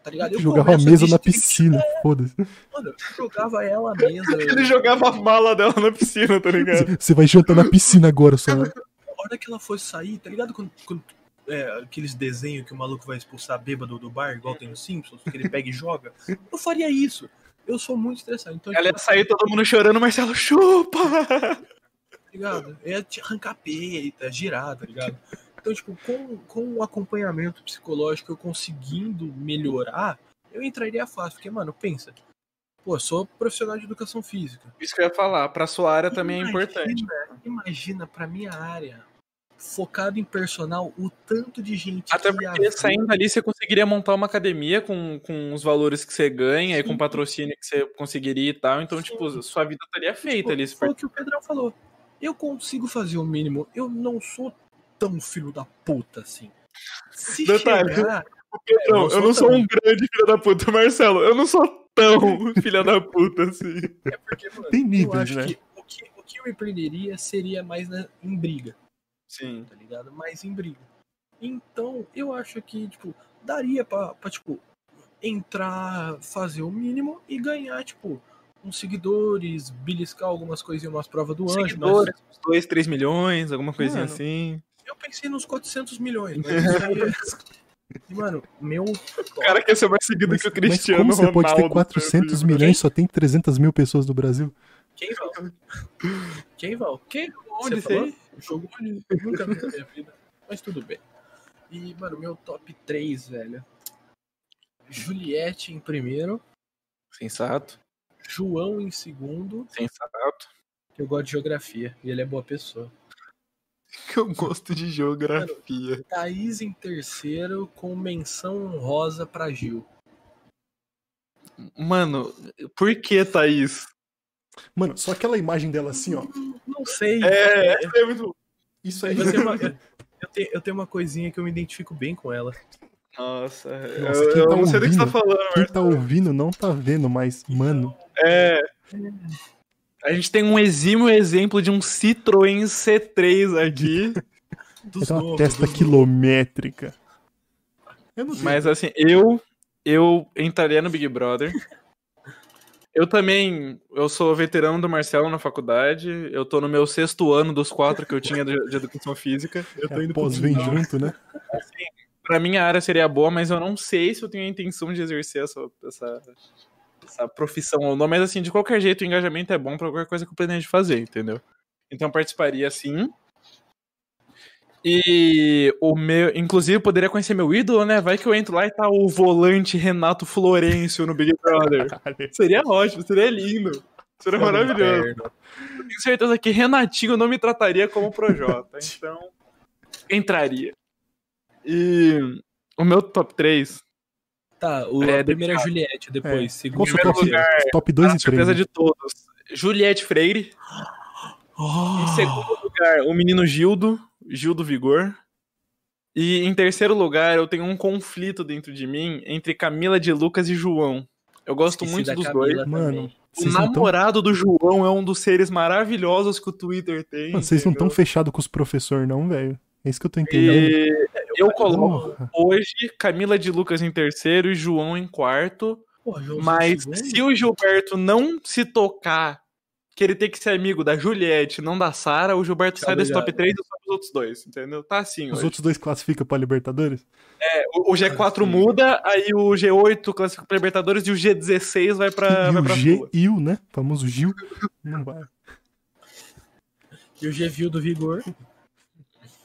Tá ligado? Eu jogava a mesa na piscina. Foda-se. Mano, eu jogava ela a mesa. Ele jogava a mala dela na piscina, tá ligado? Você vai jantar na piscina agora, só. A hora que ela fosse sair, tá ligado? Quando, quando- é, aqueles desenhos que o maluco vai expulsar bêbado do bar, igual tem nos Simpsons, que ele pega e joga. Eu faria isso. Eu sou muito estressado. Então, Ela ia tipo, sair todo mundo chorando, Marcelo, chupa! Tá ligado? Ia te arrancar peita, girar, tá ligado? Então, tipo, com, com o acompanhamento psicológico, eu conseguindo melhorar, eu entraria fácil. Porque, mano, pensa. Pô, sou profissional de educação física. Isso que eu ia falar, pra sua área também é importante. Imagina, Imagina pra minha área, focado em personal, o tanto de gente Até porque saindo ali você conseguiria montar uma academia com, com os valores que você ganha e com Sim. patrocínio que você conseguiria e tal. Então, Sim. tipo, sua vida estaria feita Tipo, ali. Foi o que o Pedrão falou. Eu consigo fazer o mínimo. Eu não sou tão filho da puta assim. Se Detalhe. chegar, Pedrão, eu não eu não sou sou um grande filho da puta, Marcelo. Eu não sou tão filho da puta assim. é porque, mano, Tem eu níveis, acho né? que o, que o que eu me perderia seria mais na- em briga, Sim. tá ligado? Mais em briga. Então, eu acho que, tipo, daria pra, pra tipo, entrar, fazer o mínimo e ganhar, tipo, uns seguidores, beliscar algumas coisinhas, umas provas do anjo. mas Seguidores, uns 2, 3 milhões, alguma coisinha Mano. assim. Eu pensei nos 400 milhões, mas aí é- E, mano, meu. O cara quer ser mais seguido Mas, que o mas Cristiano como você Ronaldo. pode ter 400 né? milhões e só tem 300 mil pessoas no Brasil? Quem, Val? Quem, Val? Quem? Onde Você? Jogo nunca vi na minha vida. Mas tudo bem. E, mano, meu top 3, velho. Juliette em primeiro, Sensato, João em segundo, sensato. que eu gosto de geografia e ele é boa pessoa. Que eu gosto de geografia. Thaís em terceiro, com menção honrosa pra Gil. Mano, por que, Thaís? Mano, só aquela imagem dela assim, ó. Não sei. É, é muito. Isso aí. Eu tenho, uma, eu, tenho, eu tenho uma coisinha que eu me identifico bem com ela. Nossa, Nossa, eu, eu tá não sei do que você tá ouvindo? falando, Quem mas. tá ouvindo não tá vendo, mas, mano, É. A gente tem um exímio exemplo de um Citroën C3 aqui. Dos é uma novos, testa dos quilométrica. Eu não sei. Mas assim, eu eu entraria no Big Brother. Eu também, eu sou veterano do Marcelo na faculdade. Eu tô no meu sexto ano dos quatro que eu tinha de, de educação física. Eu tô É, indo pós vem junto, né? Pra minha área seria boa, mas eu não sei se eu tenho a intenção de exercer essa, essa, essa profissão ou não. Mas assim, de qualquer jeito, o engajamento é bom pra qualquer coisa que eu planejo fazer, entendeu? Então eu participaria sim. E o meu, inclusive, eu poderia conhecer meu ídolo, né? Vai que eu entro lá e tá o volante Renato Florencio no Big Brother. Seria ótimo, seria lindo. Seria maravilhoso. Eu tenho certeza que Renatinho não me trataria como Projota. então, entraria. E o meu top 3, Tá, o, É, a primeira é. Juliette, depois. Qual segundo. primeiro top, lugar, top 2 a e 3? surpresa de todos. Juliette Freire. Oh, Em segundo lugar, o menino Gildo, Gildo Vigor. E em terceiro lugar, eu tenho um conflito dentro de mim entre Camila de Lucas e João. Eu gosto esqueci muito dos Camila dois. Mano. O não tão, namorado do João é um dos seres maravilhosos que o Twitter tem. mano, vocês não tão entendeu? fechados com os professores, não, velho. É isso que eu tô entendendo. E eu coloco Porra. hoje Camila de Lucas em terceiro e João em quarto. Porra, João Mas se o Gilberto não se tocar que ele tem que ser amigo da Juliette, não da Sara, o Gilberto sai desse top ligado. 3 e sobe os outros dois, entendeu? Tá assim Os hoje. outros dois classificam pra Libertadores? É, o, o G4 Assim. muda, aí o G8 classifica pra Libertadores e o G16 vai pra, e vai o pra G Sula. e o, né? Famoso Gil. Não vai. E o G-View do Vigor.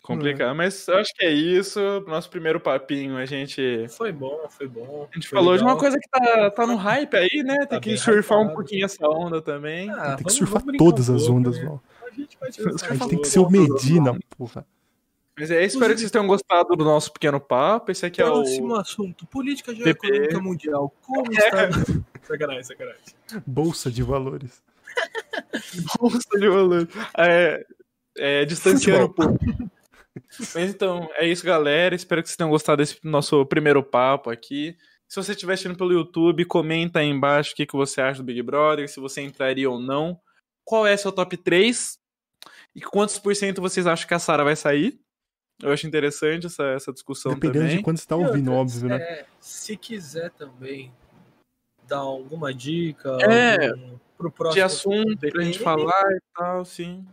Complicado, mas eu acho que é isso. Nosso primeiro papinho, a gente, Foi bom, foi bom. a gente falou de uma legal. coisa que tá, tá no hype aí, né? Tem Tá que surfar um pouquinho essa onda também. Ah, Tem que vamos- surfar vamos um todas as pouco, ondas, né? Val. A gente vai A gente tem que ser o. Medina, porra. Mas é isso, espero que vocês tenham gostado do nosso pequeno papo. Esse aqui é o. Próximo assunto: política PP. geoeconômica mundial. Como É. está. sacanagem, sacanagem. Bolsa de valores. Bolsa de valor. É, é, distanciando um pouco. Mas então, é isso, galera. Espero que vocês tenham gostado desse nosso primeiro papo aqui. Se você estiver assistindo pelo YouTube, comenta aí embaixo o que, que você acha do Big Brother, se você entraria ou não. Qual é seu top 3? E quantos por cento vocês acham que a Sara vai sair? Eu acho interessante essa, essa discussão Dependendo também. de quando você tá E ouvindo, outra, óbvio, né? é, se quiser também dar alguma dica É, algum- pro próximo de assunto pra gente falar e tal, sim.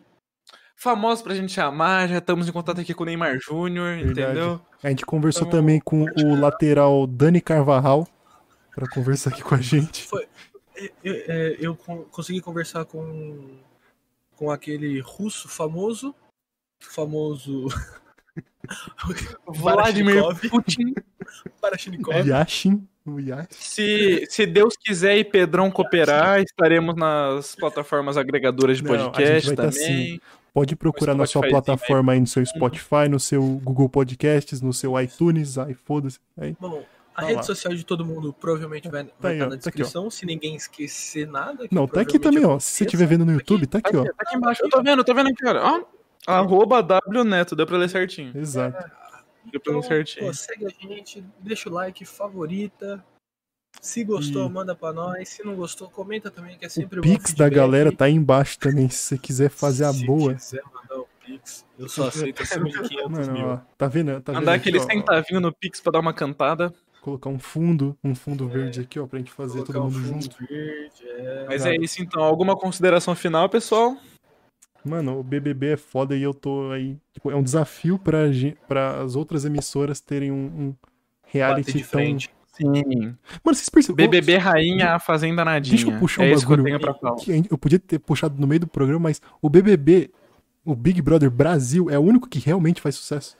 Famosos pra gente chamar, já estamos em contato aqui com o Neymar Júnior, entendeu? A gente conversou Então- também com o lateral Dani Carvajal pra conversar aqui com a gente. Eu, é, eu con- consegui conversar com, com aquele russo famoso, famoso Vladimir. Putin. Parashnikov. Yashin. Se, se Deus quiser e Pedrão cooperar, estaremos nas plataformas agregadoras de Não, podcast vai tá também. Pode procurar na sua plataforma aí, no seu Spotify, no seu Google Podcasts, no seu iTunes, aí foda-se. Aí. Bom, a Tá rede lá. social de todo mundo provavelmente vai, vai aí, estar ó, na tá aqui, descrição, se ninguém esquecer nada. Não, tá aqui também, ó. Se você estiver vendo no YouTube, tá aqui, ó. Tá aqui embaixo. Eu tô vendo, tô vendo aqui, olha. Ó, arroba WNeto, deu pra ler certinho. Exato. Deu pra ler Então, certinho. pô, segue a gente, deixa o like, favorita. Se gostou, E- manda pra nós. Se não gostou, comenta também, que é sempre O bom Pix da galera tá aí embaixo também, se você quiser fazer a Se boa. quiser mandar o Pix, eu só aceito acima de 500 Mano, mil. ó, tá vendo? Tá vendo Mandar aqui, aquele ó, centavinho no Pix pra dar uma cantada. Colocar um fundo, um fundo verde aqui, ó, pra gente fazer Colocar todo um mundo fundo junto. verde, é. Mas Cara. é isso então. Alguma consideração final, pessoal? Mano, o BBB é foda e eu tô aí. Tipo, é um desafio pra as outras emissoras terem um, um reality tão... frente. Sim. Mano, vocês perceberam? BBB Rainha, a Fazenda Nadinha. Deixa eu puxar um é isso que eu bagulho tenho pra falar. eu podia ter puxado no meio do programa, mas o BBB, o Big Brother Brasil, é o único que realmente faz sucesso.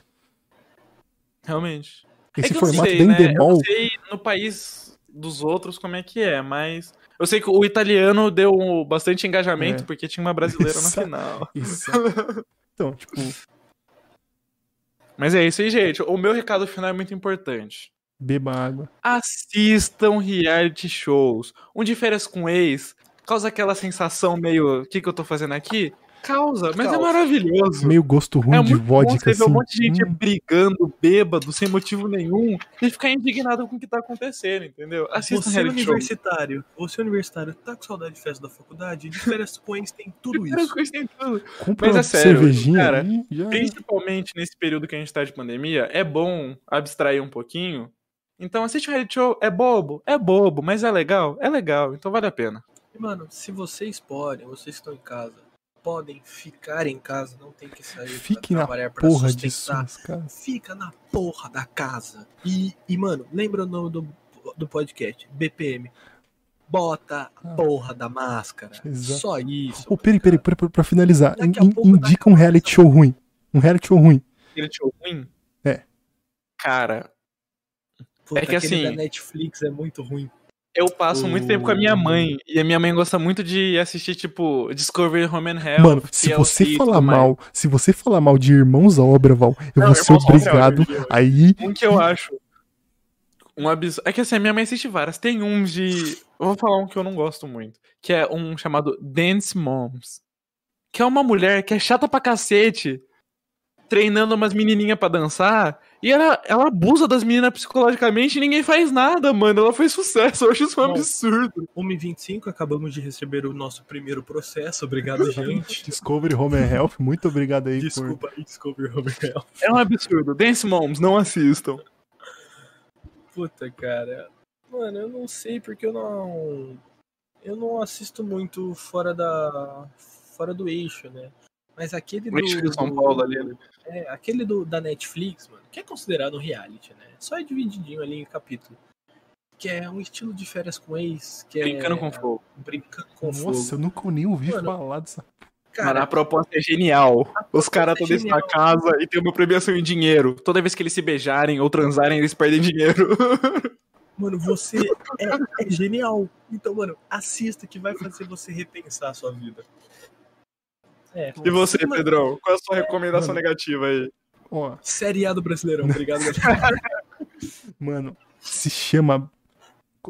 Realmente. Esse é formato sei, da né? Eu sei no país dos outros como é que é, mas eu sei que o italiano deu bastante engajamento É. porque tinha uma brasileira na Exato. final. Isso. Então, tipo, Mas é isso aí, gente. O meu recado final é muito importante. Beba água. Assistam reality shows. Um de férias com ex causa aquela sensação meio. O que, que eu tô fazendo aqui? Causa, mas é Causa. maravilhoso. Meio gosto ruim é de bom vodka, você ver um assim. monte de gente Hum, brigando, bêbado, sem motivo nenhum, e ficar indignado com o que tá acontecendo, entendeu? Assista um Você reality show. universitário, você universitário, tá com saudade de festa da faculdade? De férias com ex tem tudo isso. tem tudo. compra Mas é sério, cervejinha cara, aí, já... Principalmente nesse período que a gente tá de pandemia, é bom abstrair um pouquinho. Então assiste um reality show, é bobo? É bobo, mas é legal? É legal, então vale a pena. E, mano, se vocês podem, vocês que estão em casa, podem ficar em casa, não tem que sair Fique pra na trabalhar pra porra de sustentar. suas casas. Fica na porra da casa. E, e mano, lembra o nome do, do podcast? BPM. Bota a Ah. porra da máscara. Exato. Só isso. Ô, peraí, peraí, pra, pra- pra finalizar, in- indica um reality show ruim. Um reality show ruim. Reality show ruim? É. Cara, Puta, é que assim- da Netflix é muito ruim. eu passo muito tempo com a minha mãe, e a minha mãe gosta muito de assistir, tipo, Discovery Home and Health. Mano, se você falar mais. mal, se você falar mal de Irmãos à Obra, Val, eu Não, vou ser Obra obrigado aí. Um que eu acho um absurdo. É que assim, a minha mãe assiste várias. Tem uns de. Eu vou falar um que eu não gosto muito. Que é um chamado Dance Moms. Que é uma mulher que é chata pra cacete. Treinando umas menininhas pra dançar. E ela, ela abusa das meninas psicologicamente e ninguém faz nada, mano. Ela faz sucesso. Eu acho isso um Bom, absurdo. 1h25, acabamos de receber o nosso primeiro processo. Obrigado, gente. Discovery Home and Health, muito obrigado aí por. Desculpa aí, Discovery Home Health. É um absurdo. Dance Moms, não assistam. Puta, cara. Mano, eu não sei porque eu não. Eu não assisto muito fora da. fora do eixo, né? Mas aquele do. O eixo de São do- Paulo ali, né? É, aquele do, da Netflix, mano, que é considerado um reality, né? Só é divididinho ali em capítulo. Que é um estilo de férias com ex, que Brincando é. com fogo. Brincando com Nossa, fogo. eu nunca nem ouvi Mano, falar dessa. Mano, Cara, a proposta é genial. Os caras é estão dentro da casa e tem uma premiação em dinheiro. Toda vez que eles se beijarem ou transarem, eles perdem dinheiro. mano, você é, é genial. Então, mano, assista que vai fazer você repensar a sua vida. É, E você, Pedrão? Qual é a sua recomendação Mano. negativa aí? Ó, Série A do Brasileirão, obrigado, mano, se chama.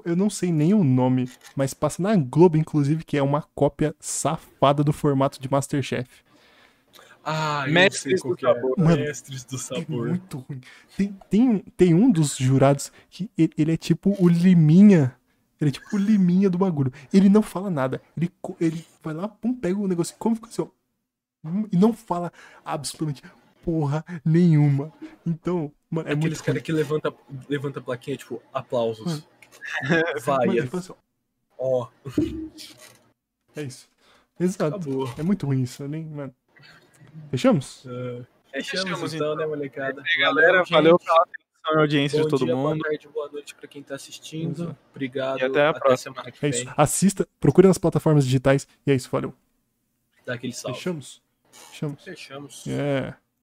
Eu não sei nem o nome, mas passa na Globo, inclusive, que é uma cópia safada do formato de Masterchef. Ah, Mestres do é. sabor. Mano, Mestres do É sabor. muito ruim. Tem, tem, tem um dos jurados que ele, ele é tipo o Liminha. Ele é tipo o Liminha do bagulho. Ele não fala nada. Ele, ele vai lá, pum, pega o negócio, come e fica assim, ó. E não fala absolutamente porra nenhuma. Então, mano, é Aqueles caras que levanta, levanta a plaquinha, tipo, aplausos. Vai, Mano, ele fala assim, ó, ó, é isso. Exato. acabou. É muito ruim isso. Nem, mano. Fechamos? Uh, fechamos, Fechamos, então, então. né, molecada? Galera, valeu pela atenção e audiência Bom de todo dia, mundo. boa tarde, boa noite pra quem tá assistindo. Exato. Obrigado. E até a até próxima. semana que É vem. isso. Assista, procure nas plataformas digitais. E é isso, valeu. Dá aquele salve. Fechamos? Fechamos. Fechamos. É.